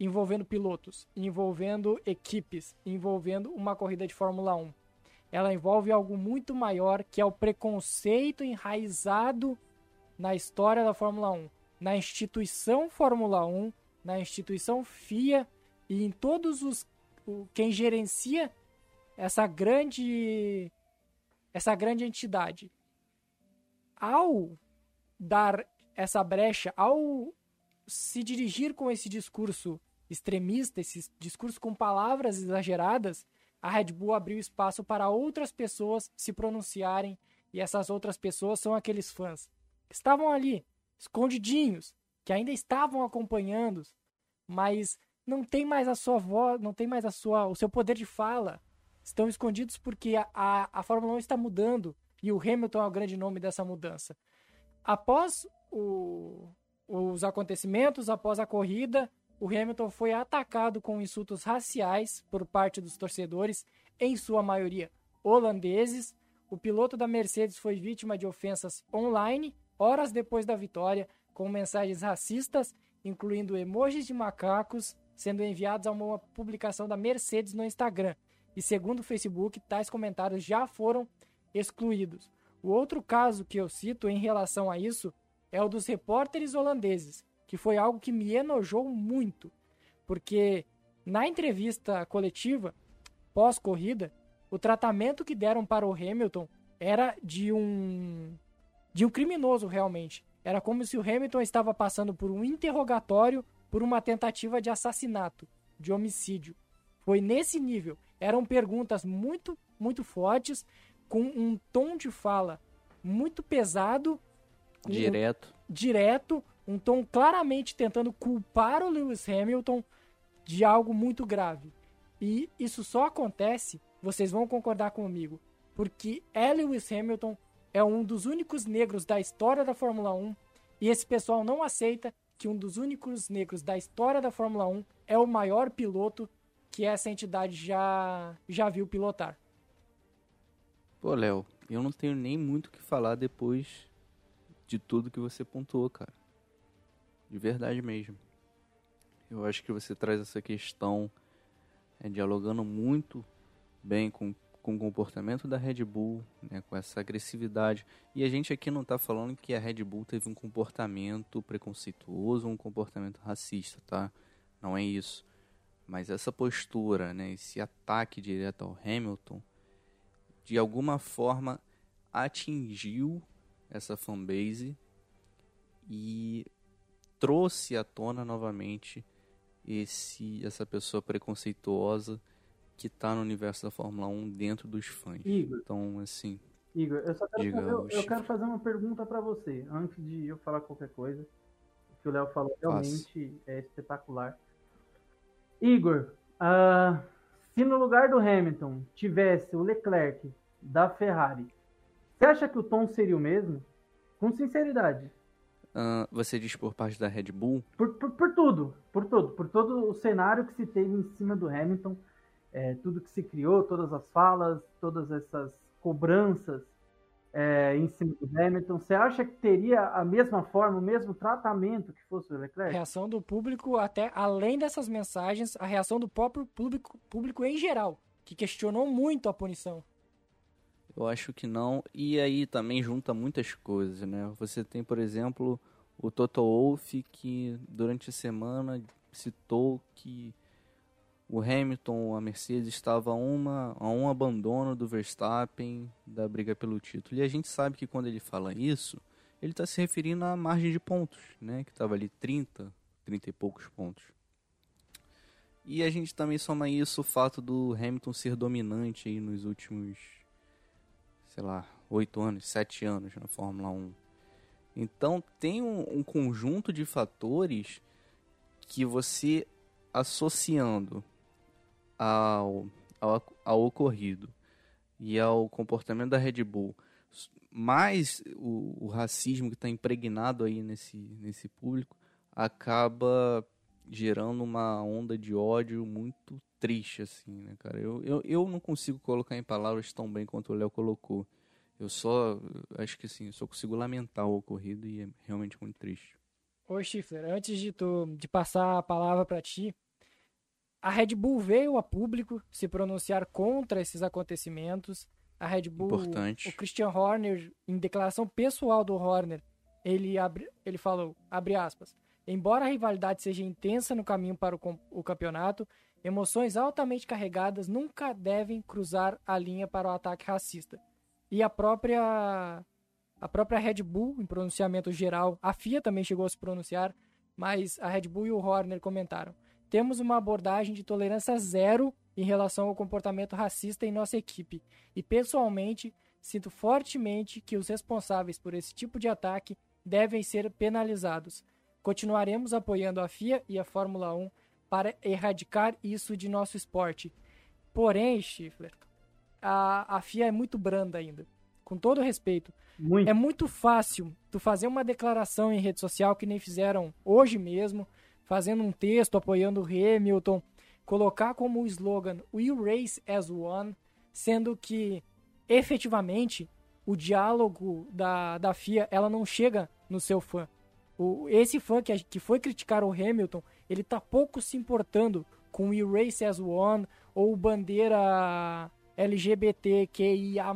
envolvendo pilotos, envolvendo equipes, envolvendo uma corrida de Fórmula 1. Ela envolve algo muito maior que é o preconceito enraizado na história da Fórmula 1, na instituição Fórmula 1, na instituição FIA e em todos os quem gerencia essa grande essa grande entidade. Ao dar essa brecha, ao se dirigir com esse discurso extremista, esse discurso com palavras exageradas, a Red Bull abriu espaço para outras pessoas se pronunciarem e essas outras pessoas são aqueles fãs estavam ali, escondidinhos, que ainda estavam acompanhando, mas não tem mais a sua voz, não tem mais a sua, o seu poder de fala. Estão escondidos porque a, a, a Fórmula 1 está mudando e o Hamilton é o grande nome dessa mudança. Após o, os acontecimentos, após a corrida, o Hamilton foi atacado com insultos raciais por parte dos torcedores, em sua maioria holandeses. O piloto da Mercedes foi vítima de ofensas online horas depois da vitória, com mensagens racistas, incluindo emojis de macacos, sendo enviados a uma publicação da Mercedes no Instagram. E segundo o Facebook, tais comentários já foram excluídos. O outro caso que eu cito em relação a isso é o dos repórteres holandeses, que foi algo que me enojou muito, porque na entrevista coletiva pós-corrida, o tratamento que deram para o Hamilton era de um de um criminoso realmente. Era como se o Hamilton estava passando por um interrogatório por uma tentativa de assassinato, de homicídio. Foi nesse nível. Eram perguntas muito, muito fortes, com um tom de fala muito pesado. Direto. Um, direto, um tom claramente tentando culpar o Lewis Hamilton de algo muito grave. E isso só acontece, vocês vão concordar comigo, porque Lewis Hamilton é um dos únicos negros da história da Fórmula 1 e esse pessoal não aceita que um dos únicos negros da história da Fórmula 1 é o maior piloto que essa entidade já, já viu pilotar. Pô, Léo, eu não tenho nem muito o que falar depois de tudo que você pontuou, cara. De verdade mesmo. Eu acho que você traz essa questão é, dialogando muito bem com com o comportamento da Red Bull, né, com essa agressividade. E a gente aqui não está falando que a Red Bull teve um comportamento preconceituoso, um comportamento racista, tá? Não é isso. Mas essa postura, né, esse ataque direto ao Hamilton, de alguma forma atingiu essa fanbase e trouxe à tona novamente esse essa pessoa preconceituosa que tá no universo da Fórmula 1 dentro dos fãs. Igor, então, assim. Igor, eu só quero, fazer, eu, eu quero fazer uma pergunta para você, antes de eu falar qualquer coisa. O que o Léo falou realmente é espetacular. Igor, uh, se no lugar do Hamilton tivesse o Leclerc da Ferrari, você acha que o tom seria o mesmo? Com sinceridade. Uh, você diz por parte da Red Bull? Por, por, por, tudo, por tudo, por todo o cenário que se teve em cima do Hamilton é, tudo que se criou, todas as falas, todas essas cobranças é, em cima do Hamilton, você acha que teria a mesma forma, o mesmo tratamento que fosse o Leclerc? A reação do público, até além dessas mensagens, a reação do próprio público, público em geral, que questionou muito a punição. Eu acho que não, e aí também junta muitas coisas, né? Você tem, por exemplo, o Toto Wolff, que durante a semana citou que o Hamilton, a Mercedes estava a, uma, a um abandono do Verstappen da briga pelo título. E a gente sabe que quando ele fala isso, ele está se referindo à margem de pontos, né? Que estava ali 30, 30 e poucos pontos. E a gente também soma isso o fato do Hamilton ser dominante aí nos últimos, sei lá, 8 anos, 7 anos na Fórmula 1. Então tem um, um conjunto de fatores que você associando ao, ao, ao ocorrido e ao comportamento da Red Bull, mais o, o racismo que está impregnado aí nesse, nesse público, acaba gerando uma onda de ódio muito triste, assim, né, cara? Eu, eu, eu não consigo colocar em palavras tão bem quanto o Léo colocou. Eu só, acho que assim, só consigo lamentar o ocorrido e é realmente muito triste. Ô, Schiffler, antes de, tu, de passar a palavra para ti, a Red Bull veio a público se pronunciar contra esses acontecimentos. A Red Bull, Importante. o Christian Horner, em declaração pessoal do Horner, ele, abre, ele falou, abre aspas, embora a rivalidade seja intensa no caminho para o, o campeonato, emoções altamente carregadas nunca devem cruzar a linha para o ataque racista. E a própria a própria Red Bull, em pronunciamento geral, a FIA também chegou a se pronunciar, mas a Red Bull e o Horner comentaram temos uma abordagem de tolerância zero em relação ao comportamento racista em nossa equipe. E pessoalmente, sinto fortemente que os responsáveis por esse tipo de ataque devem ser penalizados. Continuaremos apoiando a FIA e a Fórmula 1 para erradicar isso de nosso esporte. Porém, Schiffler, a, a FIA é muito branda ainda. Com todo respeito. Muito. É muito fácil tu fazer uma declaração em rede social que nem fizeram hoje mesmo fazendo um texto apoiando o Hamilton, colocar como slogan We Race as One, sendo que efetivamente o diálogo da, da FIA ela não chega no seu fã. O, esse fã que, que foi criticar o Hamilton, ele tá pouco se importando com We Race as One ou bandeira LGBTQIA+,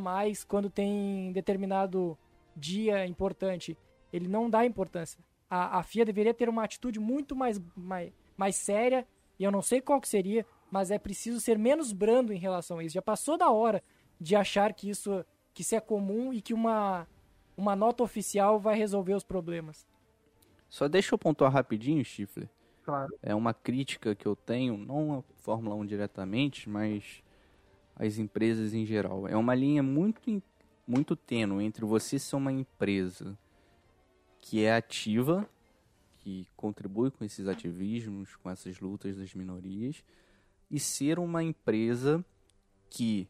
quando tem determinado dia importante. Ele não dá importância a, a FIA deveria ter uma atitude muito mais, mais, mais séria, e eu não sei qual que seria, mas é preciso ser menos brando em relação a isso. Já passou da hora de achar que isso, que isso é comum e que uma, uma nota oficial vai resolver os problemas. Só deixa eu pontuar rapidinho, Chifre. Claro. É uma crítica que eu tenho, não a Fórmula 1 diretamente, mas as empresas em geral. É uma linha muito, muito tênue entre você ser uma empresa que é ativa, que contribui com esses ativismos, com essas lutas das minorias, e ser uma empresa que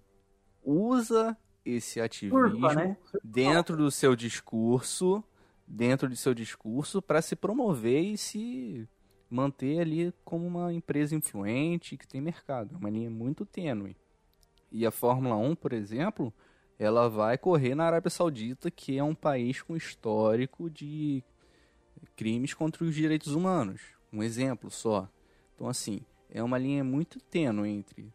usa esse ativismo Curva, né? dentro do seu discurso, dentro de seu discurso para se promover e se manter ali como uma empresa influente que tem mercado. É uma linha muito tênue. E a Fórmula 1, por exemplo, ela vai correr na Arábia Saudita, que é um país com histórico de crimes contra os direitos humanos. Um exemplo só. Então, assim, é uma linha muito tênue entre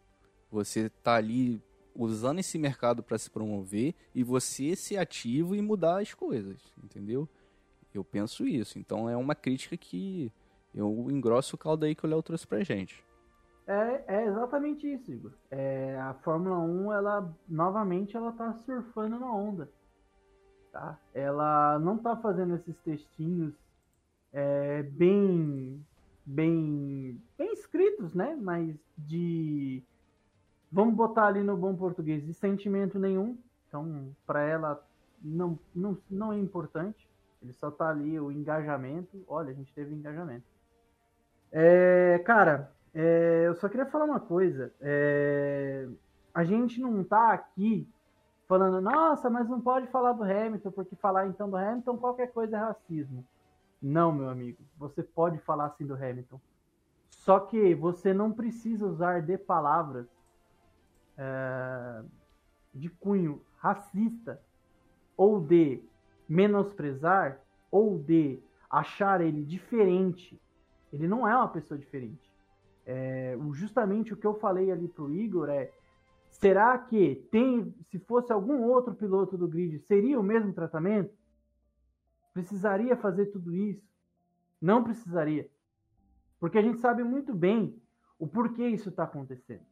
você estar tá ali usando esse mercado para se promover e você ser ativo e mudar as coisas, entendeu? Eu penso isso. Então, é uma crítica que eu engrosso o caldo aí que o Léo trouxe pra gente. É, é exatamente isso, Igor. É, a Fórmula 1, ela novamente ela tá surfando na onda. Tá? Ela não tá fazendo esses textinhos é, bem, bem, bem escritos, né? Mas de vamos botar ali no bom português, de sentimento nenhum. Então, para ela não, não, não é importante. Ele só tá ali o engajamento. Olha, a gente teve engajamento. É, cara, é, eu só queria falar uma coisa. É, a gente não tá aqui falando, nossa, mas não pode falar do Hamilton, porque falar então do Hamilton qualquer coisa é racismo. Não, meu amigo, você pode falar assim do Hamilton. Só que você não precisa usar de palavras é, de cunho racista ou de menosprezar ou de achar ele diferente. Ele não é uma pessoa diferente. É, justamente o que eu falei ali para o Igor é: será que tem, se fosse algum outro piloto do grid, seria o mesmo tratamento? Precisaria fazer tudo isso? Não precisaria. Porque a gente sabe muito bem o porquê isso está acontecendo.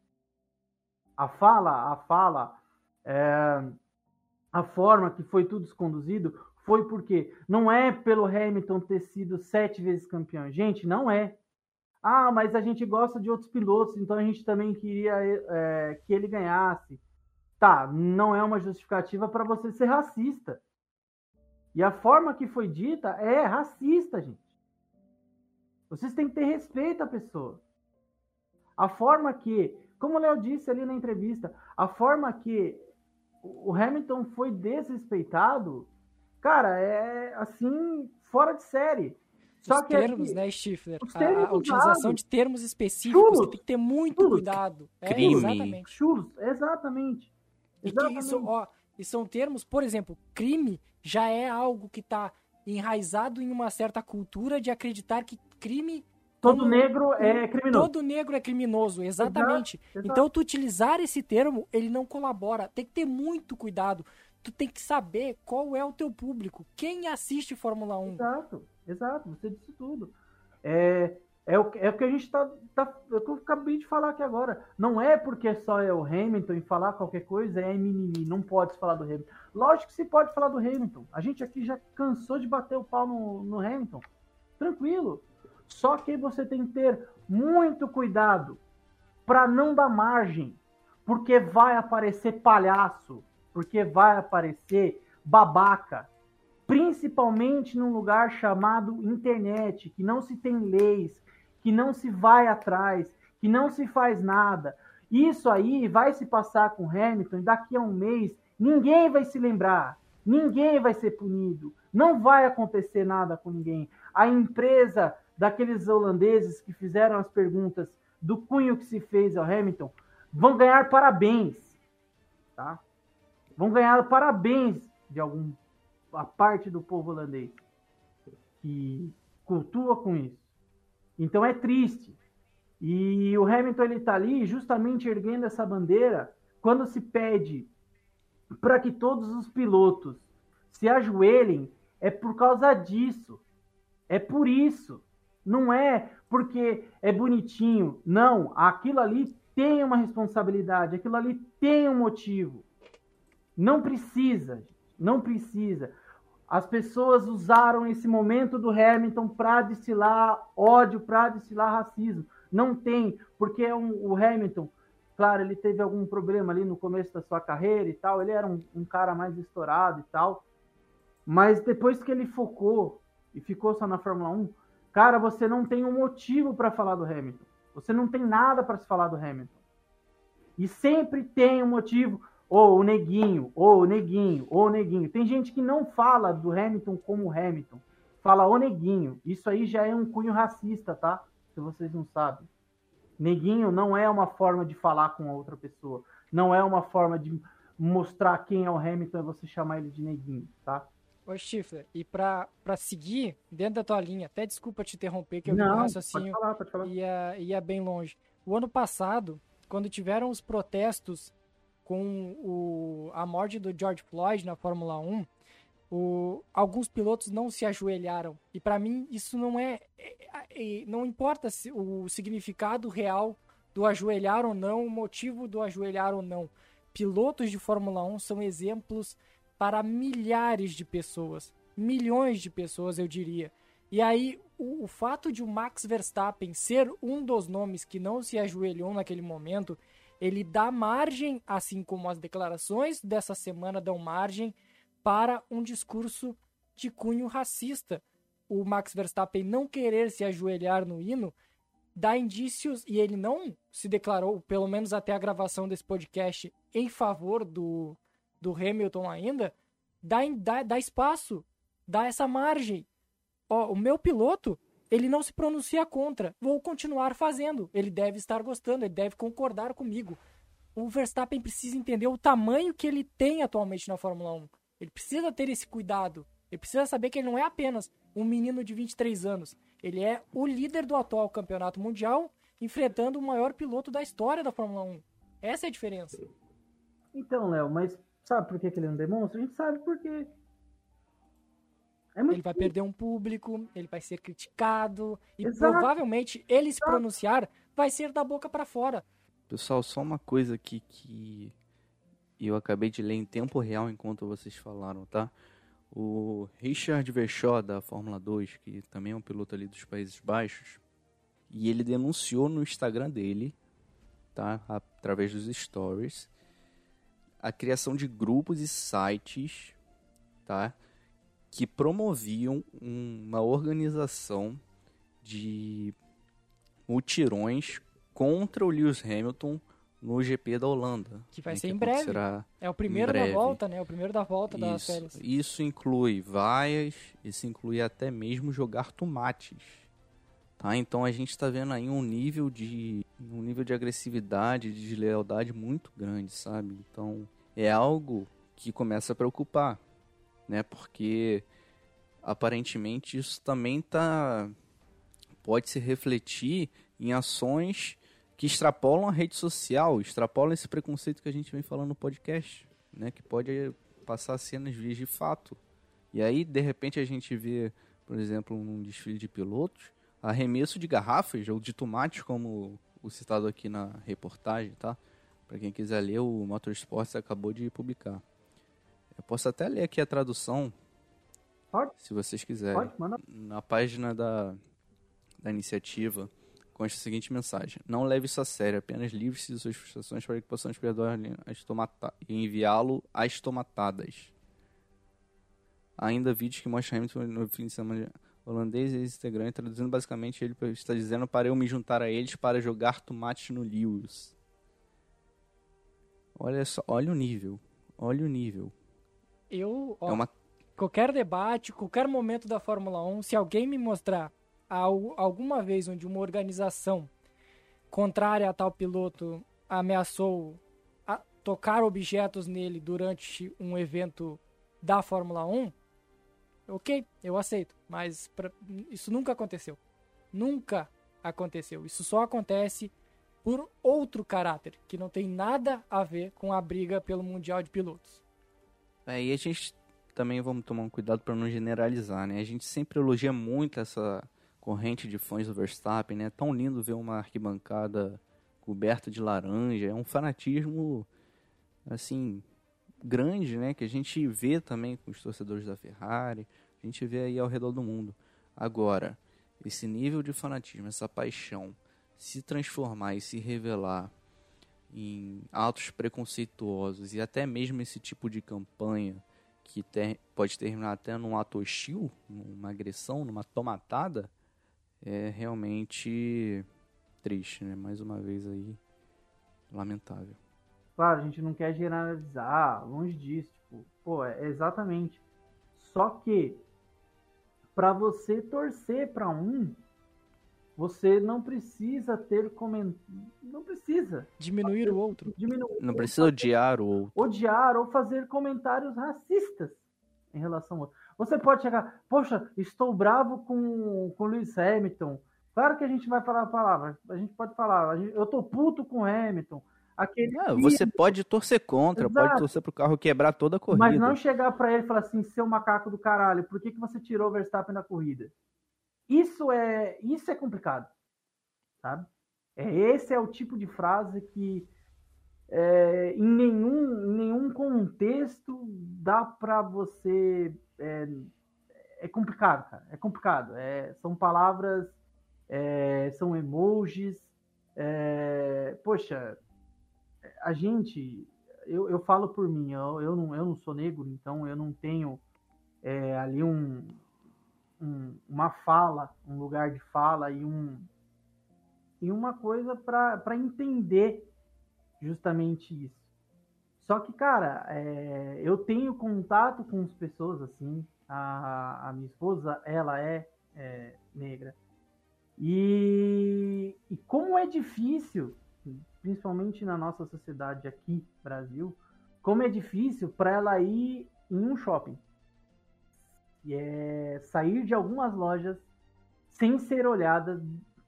A fala, a fala, é, a forma que foi tudo conduzido foi porque não é pelo Hamilton ter sido sete vezes campeão. Gente, não é. Ah, mas a gente gosta de outros pilotos, então a gente também queria é, que ele ganhasse. Tá, não é uma justificativa para você ser racista. E a forma que foi dita é racista, gente. Vocês têm que ter respeito à pessoa. A forma que, como o Léo disse ali na entrevista, a forma que o Hamilton foi desrespeitado, cara, é assim, fora de série. Só os que termos, aqui, né, Stifler? A, a, utilização de termos específicos chulos, tem que ter muito chulos, cuidado. É, crime. exatamente. Chulos, exatamente. exatamente. E isso, ó, e são termos, por exemplo, crime já é algo que está enraizado em uma certa cultura de acreditar que crime Todo negro é criminoso. Todo negro é criminoso, exatamente. Exato, exato. Então, tu utilizar esse termo, ele não colabora. Tem que ter muito cuidado. Tu tem que saber qual é o teu público. Quem assiste Fórmula 1. Exato. Exato, você disse tudo. É, é, o, é o que a gente está. Tá, tá, é eu acabei de falar aqui agora. Não é porque só é o Hamilton e falar qualquer coisa é mimimi. Não pode falar do Hamilton. Lógico que se pode falar do Hamilton. A gente aqui já cansou de bater o pau no, no Hamilton. Tranquilo. Só que você tem que ter muito cuidado para não dar margem. Porque vai aparecer palhaço. Porque vai aparecer babaca principalmente num lugar chamado internet, que não se tem leis, que não se vai atrás, que não se faz nada. Isso aí vai se passar com Hamilton e daqui a um mês ninguém vai se lembrar, ninguém vai ser punido, não vai acontecer nada com ninguém. A empresa daqueles holandeses que fizeram as perguntas do cunho que se fez ao Hamilton vão ganhar parabéns, tá? Vão ganhar parabéns de algum a parte do povo holandês que cultua com isso. Então é triste. E o Hamilton ele está ali justamente erguendo essa bandeira quando se pede para que todos os pilotos se ajoelhem, é por causa disso. É por isso. Não é porque é bonitinho. Não, aquilo ali tem uma responsabilidade, aquilo ali tem um motivo. Não precisa, não precisa. As pessoas usaram esse momento do Hamilton para destilar ódio, para destilar racismo. Não tem, porque é um, o Hamilton, claro, ele teve algum problema ali no começo da sua carreira e tal, ele era um, um cara mais estourado e tal. Mas depois que ele focou e ficou só na Fórmula 1, cara, você não tem um motivo para falar do Hamilton. Você não tem nada para se falar do Hamilton. E sempre tem um motivo, ou o neguinho, ou o neguinho, ou o neguinho. Tem gente que não fala do Hamilton como Hamilton, fala o neguinho. Isso aí já é um cunho racista, tá? Se vocês não sabem. Neguinho não é uma forma de falar com a outra pessoa. Não é uma forma de mostrar quem é o Hamilton, é você chamar ele de neguinho, tá? Ô, Stifler, e pra, pra seguir dentro da tua linha, até desculpa te interromper, que eu Não, raciocínio pode falar, pode falar. ia, ia bem longe. O ano passado, quando tiveram os protestos com o, a morte do George Floyd na Fórmula 1, o, alguns pilotos não se ajoelharam. E para mim isso não é, é- é- não importa se- o significado real do ajoelhar ou não, o motivo do ajoelhar ou não. Pilotos de Fórmula 1 são exemplos para milhares de pessoas, milhões de pessoas, eu diria. E aí, o, o fato de o Max Verstappen ser um dos nomes que não se ajoelhou naquele momento, ele dá margem, assim como as declarações dessa semana dão margem, para um discurso de cunho racista. O Max Verstappen não querer se ajoelhar no hino dá indícios, e ele não se declarou, pelo menos até a gravação desse podcast, em favor do, do Hamilton ainda, dá, dá, dá espaço, dá essa margem. Ó, o meu piloto, ele não se pronuncia contra. Vou continuar fazendo. Ele deve estar gostando, ele deve concordar comigo. O Verstappen precisa entender o tamanho que ele tem atualmente na Fórmula 1. Ele precisa ter esse cuidado. Ele precisa saber que ele não é apenas um menino de 23 anos. Ele é o líder do atual campeonato mundial, enfrentando o maior piloto da história da Fórmula 1. Essa é a diferença. Então, Léo, mas sabe por que, ele não demonstra? A gente sabe porque. É Ele vai perder um público, ele vai ser criticado e Exato. provavelmente ele se pronunciar vai ser da boca para fora. Pessoal, só uma coisa aqui que eu acabei de ler em tempo real enquanto vocês falaram, tá? O Richard Verschoor da Fórmula 2, que também é um piloto ali dos Países Baixos, e ele denunciou no Instagram dele, tá? Através dos stories, a criação de grupos e sites, tá? Que promoviam uma organização de mutirões contra o Lewis Hamilton no GP da Holanda. Que vai né, ser em breve. É o primeiro da volta, né? O primeiro da volta das isso, férias. isso inclui vaias, isso inclui até mesmo jogar tomates. Tá? Então a gente está vendo aí um nível de um nível de agressividade, de deslealdade muito grande, sabe? Então é algo que começa a preocupar, né? Porque aparentemente isso também tá pode se refletir em ações que extrapolam a rede social, extrapolam esse preconceito que a gente vem falando no podcast, né? Que pode passar a ser vias de fato. E aí, de repente, a gente vê, por exemplo, num desfile de pilotos, arremesso de garrafas ou de tomates, como o citado aqui na reportagem, tá? Para quem quiser ler, o Motorsports acabou de publicar. Eu posso até ler aqui a tradução, Pode, se vocês quiserem. pode, manda. Na página da, da iniciativa consta a seguinte mensagem: Não leve isso a sério, apenas livre-se de suas frustrações para que possamos perdoar e enviá-lo às tomatadas. Ainda vídeos que mostram Hamilton no fim de semana holandês e ex-integrante, traduzindo basicamente ele está dizendo para eu me juntar a eles para jogar tomate no Lewis. Olha só, olha o nível, olha o nível. Eu, ó, É uma qualquer debate, qualquer momento da Fórmula 1, se alguém me mostrar al- alguma vez onde uma organização contrária a tal piloto ameaçou a- tocar objetos nele durante um evento da Fórmula 1, ok, eu aceito. Mas pra- isso nunca aconteceu. Nunca aconteceu. Isso só acontece por outro caráter, que não tem nada a ver com a briga pelo Mundial de Pilotos. É, e a gente também vamos tomar um cuidado para não generalizar, né? A gente sempre elogia muito essa corrente de fãs do Verstappen, né? É tão lindo ver uma arquibancada coberta de laranja, é um fanatismo assim grande, né? Que a gente vê também com os torcedores da Ferrari, a gente vê aí ao redor do mundo. Agora, esse nível de fanatismo, essa paixão, se transformar e se revelar em atos preconceituosos e até mesmo esse tipo de campanha que ter- pode terminar até num ato hostil, numa agressão, numa tomatada, é realmente triste, né? Mais uma vez aí, lamentável. Claro, a gente não quer generalizar, longe disso. Tipo, pô, é exatamente. Só que, para você torcer para um, você não precisa ter comentário. Não precisa. Diminuir o outro. Diminuir. Não precisa odiar o outro. Odiar ou fazer comentários racistas em relação ao outro. Você pode chegar, poxa, estou bravo com, com Lewis Hamilton. Claro que a gente vai falar a palavra. A gente pode falar, gente, eu tô puto com Hamilton. Aquele não, você pode torcer contra, Exato. pode torcer pro carro quebrar toda a corrida. Mas não chegar para ele e falar assim, seu macaco do caralho, por que, que você tirou o Verstappen da corrida? Isso é, isso é complicado, sabe? É, esse é o tipo de frase que é, em, nenhum, em nenhum contexto dá para você. É, é, complicado, cara. É complicado. É, são palavras, é, são emojis. É, poxa, a gente. Eu, eu falo por mim, eu, eu, não, eu não sou negro, então eu não tenho é, ali um, um, uma fala, um lugar de fala e, um, e uma coisa para entender justamente isso. Só que, cara, é, eu tenho contato com as pessoas assim. A, a minha esposa, ela é, é negra. E, e como é difícil, principalmente na nossa sociedade aqui, Brasil, como é difícil para ela ir em um shopping e é sair de algumas lojas sem ser olhada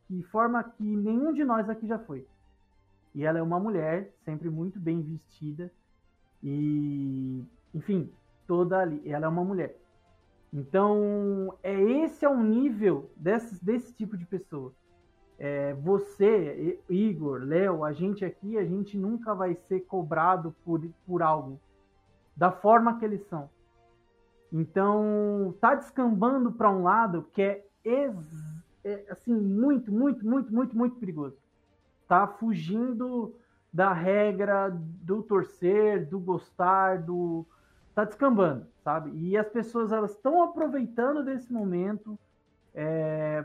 de forma que nenhum de nós aqui já foi. E ela é uma mulher, sempre muito bem vestida e, enfim, toda ali. Ela é uma mulher. Então, é esse é o nível desse, desse tipo de pessoa. É, você, Igor, Léo, a gente aqui, a gente nunca vai ser cobrado por, por algo da forma que eles são. Então, tá descambando para um lado que é, ex, é, assim muito, muito, muito, muito, muito perigoso. Tá fugindo da regra do torcer, do gostar, do tá descambando, sabe? E as pessoas elas estão aproveitando desse momento é,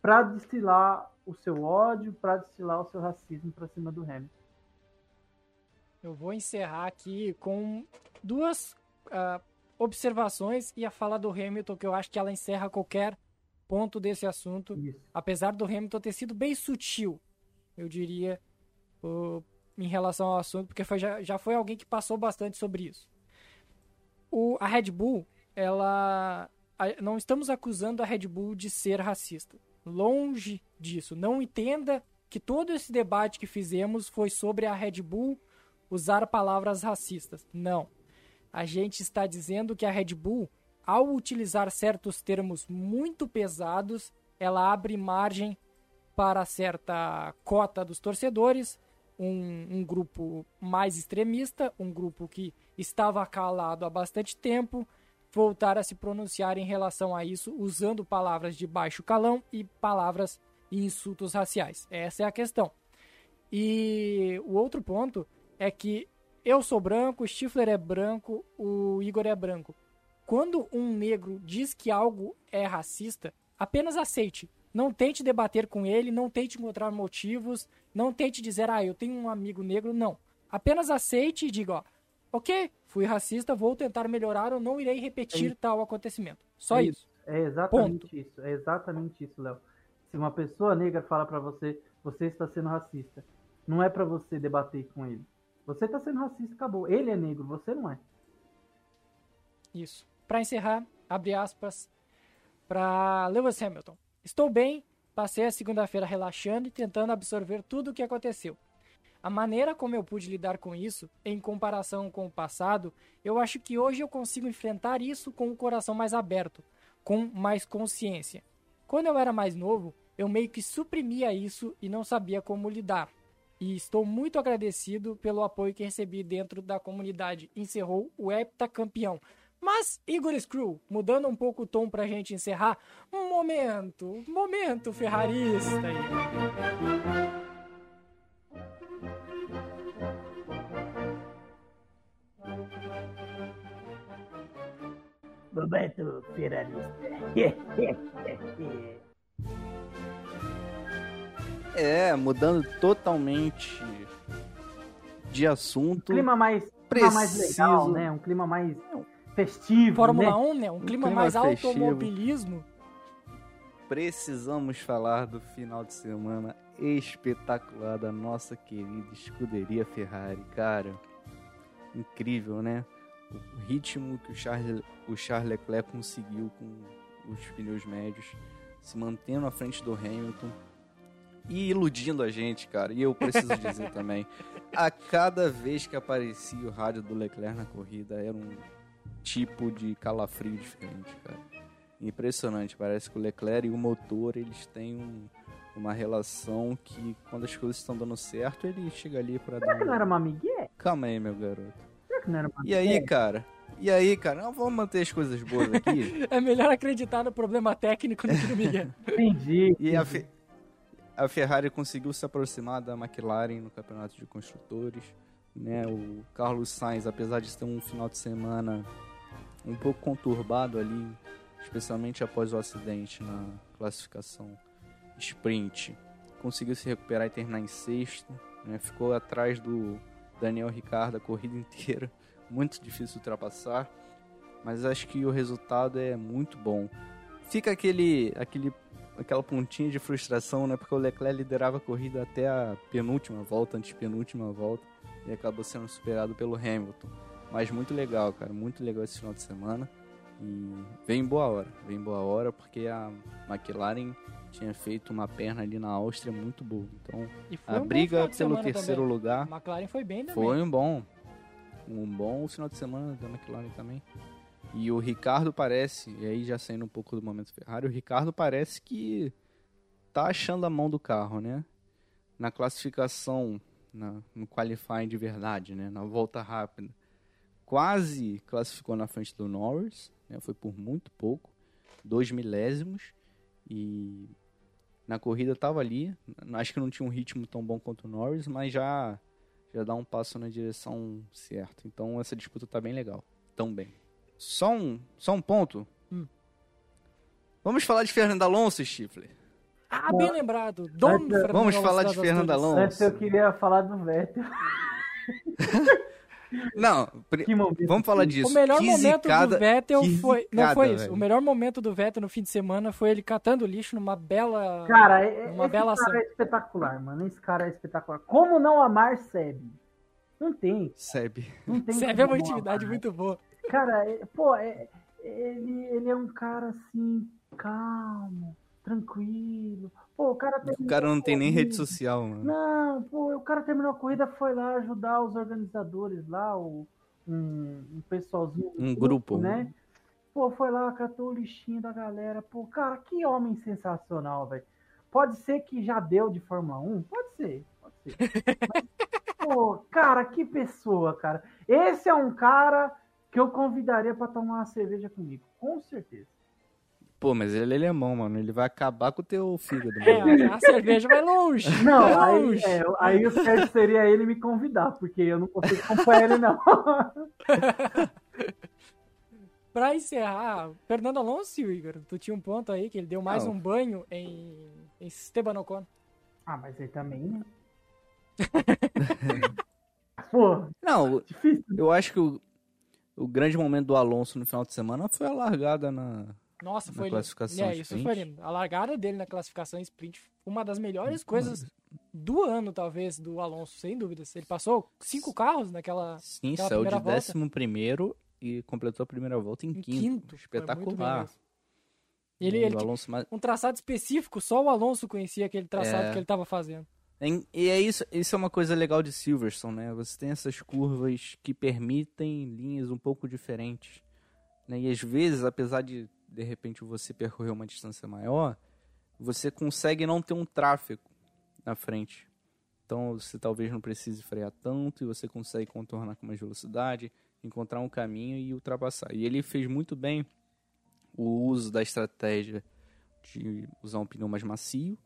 para destilar o seu ódio, para destilar o seu racismo para cima do Hamilton. Eu vou encerrar aqui com duas uh, observações e a fala do Hamilton, que eu acho que ela encerra qualquer ponto desse assunto. Isso. Apesar do Hamilton ter sido bem sutil, eu diria, uh, em relação ao assunto, porque foi, já, já foi alguém que passou bastante sobre isso. O, a Red Bull, ela. A, não estamos acusando a Red Bull de ser racista. Longe disso. Não entenda que todo esse debate que fizemos foi sobre a Red Bull usar palavras racistas. Não a gente está dizendo que a Red Bull, ao utilizar certos termos muito pesados, ela abre margem para certa cota dos torcedores, um, um, grupo mais extremista, um grupo que estava calado há bastante tempo, voltar a se pronunciar em relação a isso, usando palavras de baixo calão e palavras e insultos raciais. Essa é a questão. E o outro ponto é que eu sou branco, o Stifler é branco, o Igor é branco. Quando um negro diz que algo é racista, apenas aceite. Não tente debater com ele, não tente encontrar motivos, não tente dizer, ah, eu tenho um amigo negro, não. Apenas aceite e diga, ó, ok, fui racista, vou tentar melhorar ou não irei repetir é tal acontecimento. Só é isso. É exatamente Ponto. isso, é exatamente isso, Léo. Se uma pessoa negra fala para você, você está sendo racista, não é para você debater com ele. Você está sendo racista, acabou. Ele é negro, você não é. Isso. Para encerrar, abre aspas para Lewis Hamilton. Estou bem, passei a segunda-feira relaxando e tentando absorver tudo o que aconteceu. A maneira como eu pude lidar com isso, em comparação com o passado, eu acho que hoje eu consigo enfrentar isso com o coração mais aberto, com mais consciência. Quando eu era mais novo, eu meio que suprimia isso e não sabia como lidar e estou muito agradecido pelo apoio que recebi dentro da comunidade. Encerrou o heptacampeão. Mas, Igor Screw, mudando um pouco o tom pra gente encerrar, um momento, momento ferrarista. Momento ferrarista. É, mudando totalmente de assunto. Um clima mais, clima mais legal, né? Um clima mais festivo, Fórmula né? 1, né? Um clima, clima mais festivo. automobilismo. Precisamos falar do final de semana espetacular da nossa querida escuderia Ferrari, cara. Incrível, né? O ritmo que o Charles, o Charles Leclerc conseguiu com os pneus médios, se mantendo à frente do Hamilton e iludindo a gente, cara. E eu preciso dizer também, a cada vez que aparecia o rádio do Leclerc na corrida, era um tipo de calafrio diferente, cara. Impressionante, parece que o Leclerc e o motor, eles têm um- uma relação que quando as coisas estão dando certo, ele chega ali pra Será dar que não era um... uma Miguel? Calma aí, meu garoto. Será que não era uma E aí, cara? E aí, cara? Não, vamos manter as coisas boas aqui. É melhor acreditar no problema técnico do que no Miguel. Entendi. E a, a Ferrari conseguiu se aproximar da McLaren no campeonato de construtores. Né? O Carlos Sainz, apesar de ter um final de semana um pouco conturbado ali, especialmente após o acidente na classificação sprint, conseguiu se recuperar e terminar em sexto. Né? Ficou atrás do Daniel Ricciardo a corrida inteira. Muito difícil ultrapassar. Mas acho que o resultado é muito bom. Fica aquele, aquele aquela pontinha de frustração, né? Porque o Leclerc liderava a corrida até a penúltima volta, antepenúltima volta, e acabou sendo superado pelo Hamilton. Mas muito legal, cara, muito legal esse final de semana. E vem em boa hora, vem em boa hora, porque a McLaren tinha feito uma perna ali na Áustria muito boa. Então, a um briga pelo terceiro também. lugar A McLaren foi bem também. foi um bom. Um bom final de semana da McLaren também. E o Ricardo parece, e aí já saindo um pouco do momento Ferrari, o Ricardo parece que tá achando a mão do carro, né? Na classificação, na, no qualifying de verdade, né? Na volta rápida. Quase classificou na frente do Norris, né? Foi por muito pouco, dois milésimos. E na corrida tava ali. Acho que não tinha um ritmo tão bom quanto o Norris, mas já já dá um passo na direção certa. Então essa disputa tá bem legal. Tão bem. Só um, só um ponto. Hum. Vamos falar de Fernando Alonso, Stifler. Ah, bem lembrado. Dom Antes- Fernando Vamos Alonso falar de Fernando. Alonso. Antes eu queria falar do Vettel. Não, vamos falar disso. O melhor Que momento zicada- do Vettel foi. Não zicada, foi isso. velho. O melhor momento do Vettel no fim de semana foi ele catando lixo numa bela. Cara, é- Uma esse bela cara ação. é espetacular, mano. Esse cara é espetacular. Como não amar Seb? Não tem. Sebe. Não tem vê como uma não intimidade amar. muito boa. Cara, é- pô, é- ele, ele é um cara assim, calmo, tranquilo. Pô, o cara O cara não tem nem rede social, mano. Não, pô, o cara terminou a corrida, foi lá ajudar os organizadores lá, o, um, um pessoalzinho. Um grupo. né? Pô, foi lá, catou o lixinho da galera. Pô, cara, que homem sensacional, velho. Pode ser que já deu de Fórmula 1? Pode ser, pode ser. Mas, pô, cara, que pessoa, cara. Esse é um cara que eu convidaria pra tomar uma cerveja comigo, com certeza. Pô, mas ele é alemão, mano. Ele vai acabar com o teu fígado, mano. É, a cerveja vai longe. Não, vai aí, longe. é, aí o certo seria ele me convidar, porque eu não consigo acompanhar ele, não. Pra encerrar, Fernando Alonso, Igor, tu tinha um ponto aí que ele deu mais Não. um banho em, em Esteban Ocon. Ah, mas ele também, né? Pô, Não, difícil. eu acho que o, o grande momento do Alonso no final de semana foi a largada na, Nossa, na foi classificação É, isso sprint. foi lindo. A largada dele na classificação sprint uma das melhores coisas do ano, talvez, do Alonso, sem dúvidas. Ele passou cinco carros naquela. Sim, Aquela saiu de volta. décimo primeiro e completou a primeira volta em, Em quinto. quinto. Espetacular. Ele, ele um traçado específico, só o Alonso conhecia aquele traçado É. que ele estava fazendo. Em- E é isso, isso é uma coisa legal de Silverstone, né? Você tem essas curvas que permitem linhas um pouco diferentes. Né? E às vezes, apesar de de repente você percorrer uma distância maior, você consegue não ter um tráfego na frente. Então você talvez não precise frear tanto e você consegue contornar com mais velocidade, encontrar um caminho e ultrapassar. E ele fez muito bem o uso da estratégia de usar um pneu mais macio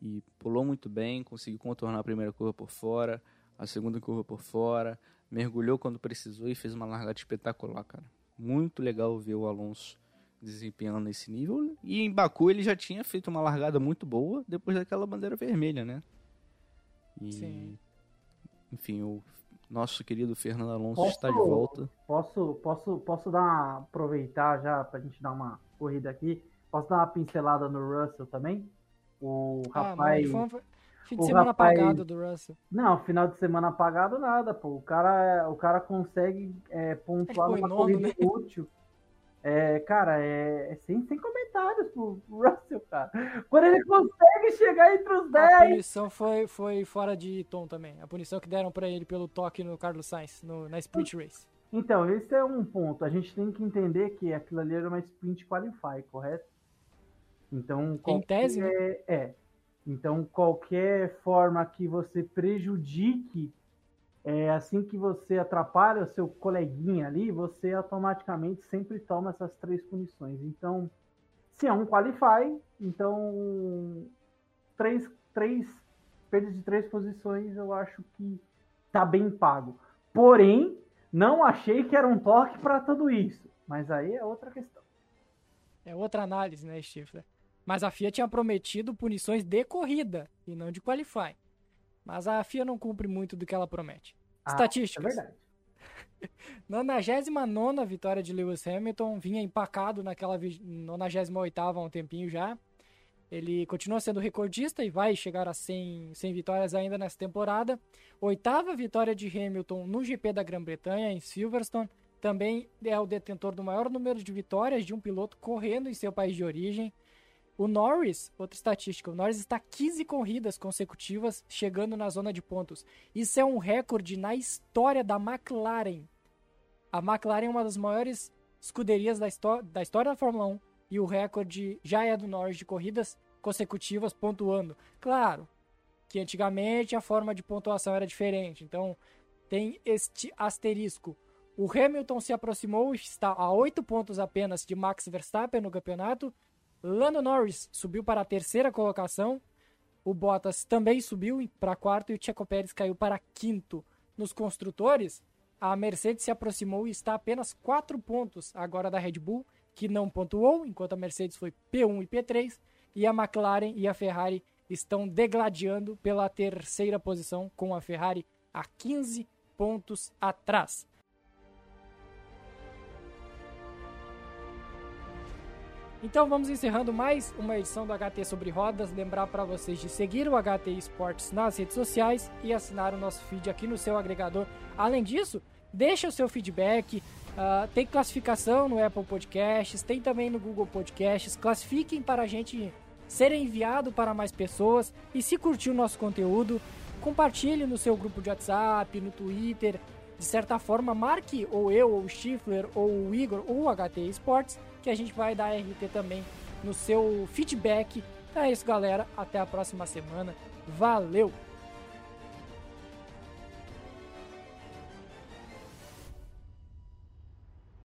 e pulou muito bem, conseguiu contornar a primeira curva por fora, a segunda curva por fora, mergulhou quando precisou e fez uma largada espetacular, cara. Muito legal ver o Alonso desempenhando nesse nível. E em Baku ele já tinha feito uma largada muito boa depois daquela bandeira vermelha, né? E, Sim. Enfim, o nosso querido Fernando Alonso Posso- está de volta. Posso, posso, posso dar uma, aproveitar já pra gente dar uma corrida aqui? Posso dar uma pincelada no Russell também? O Ah, mano, rapaz. foi um fim de o semana rapaz- apagado do Russell. Não, final de semana apagado nada, pô. O cara, o cara consegue é, pontuar nono, corrida né? útil. É, cara, é, é sem, sem comentários pro Russell, cara. Quando ele consegue chegar entre os A 10. punição foi, foi fora de tom também. A punição que deram pra ele pelo toque no Carlos Sainz, no- na Sprint Race. Então, esse é um ponto. A gente tem que entender que aquilo ali era uma sprint qualify, correto? Então, Em tese, né? qualquer- É. Então, qualquer forma que você prejudique, é, assim que você atrapalha o seu coleguinha ali, você automaticamente sempre toma essas três punições. Então, se é um qualify, então três, três perdas de três posições, eu acho que tá bem pago. Porém, não achei que era um toque para tudo isso. Mas aí é outra questão. É outra análise, né, Stifler? Mas a FIA tinha prometido punições de corrida e não de qualify. Mas a FIA não cumpre muito do que ela promete. Ah, Estatísticas. É verdade. Na 99 vitória de Lewis Hamilton, vinha empacado naquela vi- 98 há um tempinho já. Ele continua sendo recordista e vai chegar a 100, 100 vitórias ainda nessa temporada. Oitava vitória de Hamilton no GP da Grã-Bretanha, em Silverstone. Também é o detentor do maior número de vitórias de um piloto correndo em seu país de origem. O Norris, outra estatística, o Norris está 15 corridas consecutivas chegando na zona de pontos. Isso é um recorde na história da McLaren. A McLaren é uma das maiores escuderias da, da história da Fórmula 1 e o recorde já é do Norris de corridas consecutivas pontuando. Claro que antigamente a forma de pontuação era diferente, então tem este asterisco. O Hamilton se aproximou e está a 8 pontos apenas de Max Verstappen no campeonato. Lando Norris subiu para a terceira colocação. O Bottas também subiu para quarto e o Checo Pérez caiu para quinto. Nos construtores, a Mercedes se aproximou e está a apenas 4 pontos agora da Red Bull, que não pontuou, enquanto a Mercedes foi P1 e P3, e a McLaren e a Ferrari estão degladiando pela terceira posição, com a Ferrari a 15 pontos atrás. Então vamos encerrando mais uma edição do HT sobre rodas. Lembrar para vocês de seguir o HT Esportes nas redes sociais e assinar o nosso feed aqui no seu agregador. Além disso, deixa o seu feedback. ah, tem classificação no Apple Podcasts, tem também no Google Podcasts. Classifiquem para a gente ser enviado para mais pessoas. E se curtiu o nosso conteúdo, compartilhe no seu grupo de WhatsApp, no Twitter. De certa forma, marque ou eu, ou o Stifler, ou o Igor, ou o HT Esportes, que a gente vai dar RT também no seu feedback. Então é isso, galera. Até a próxima semana. Valeu!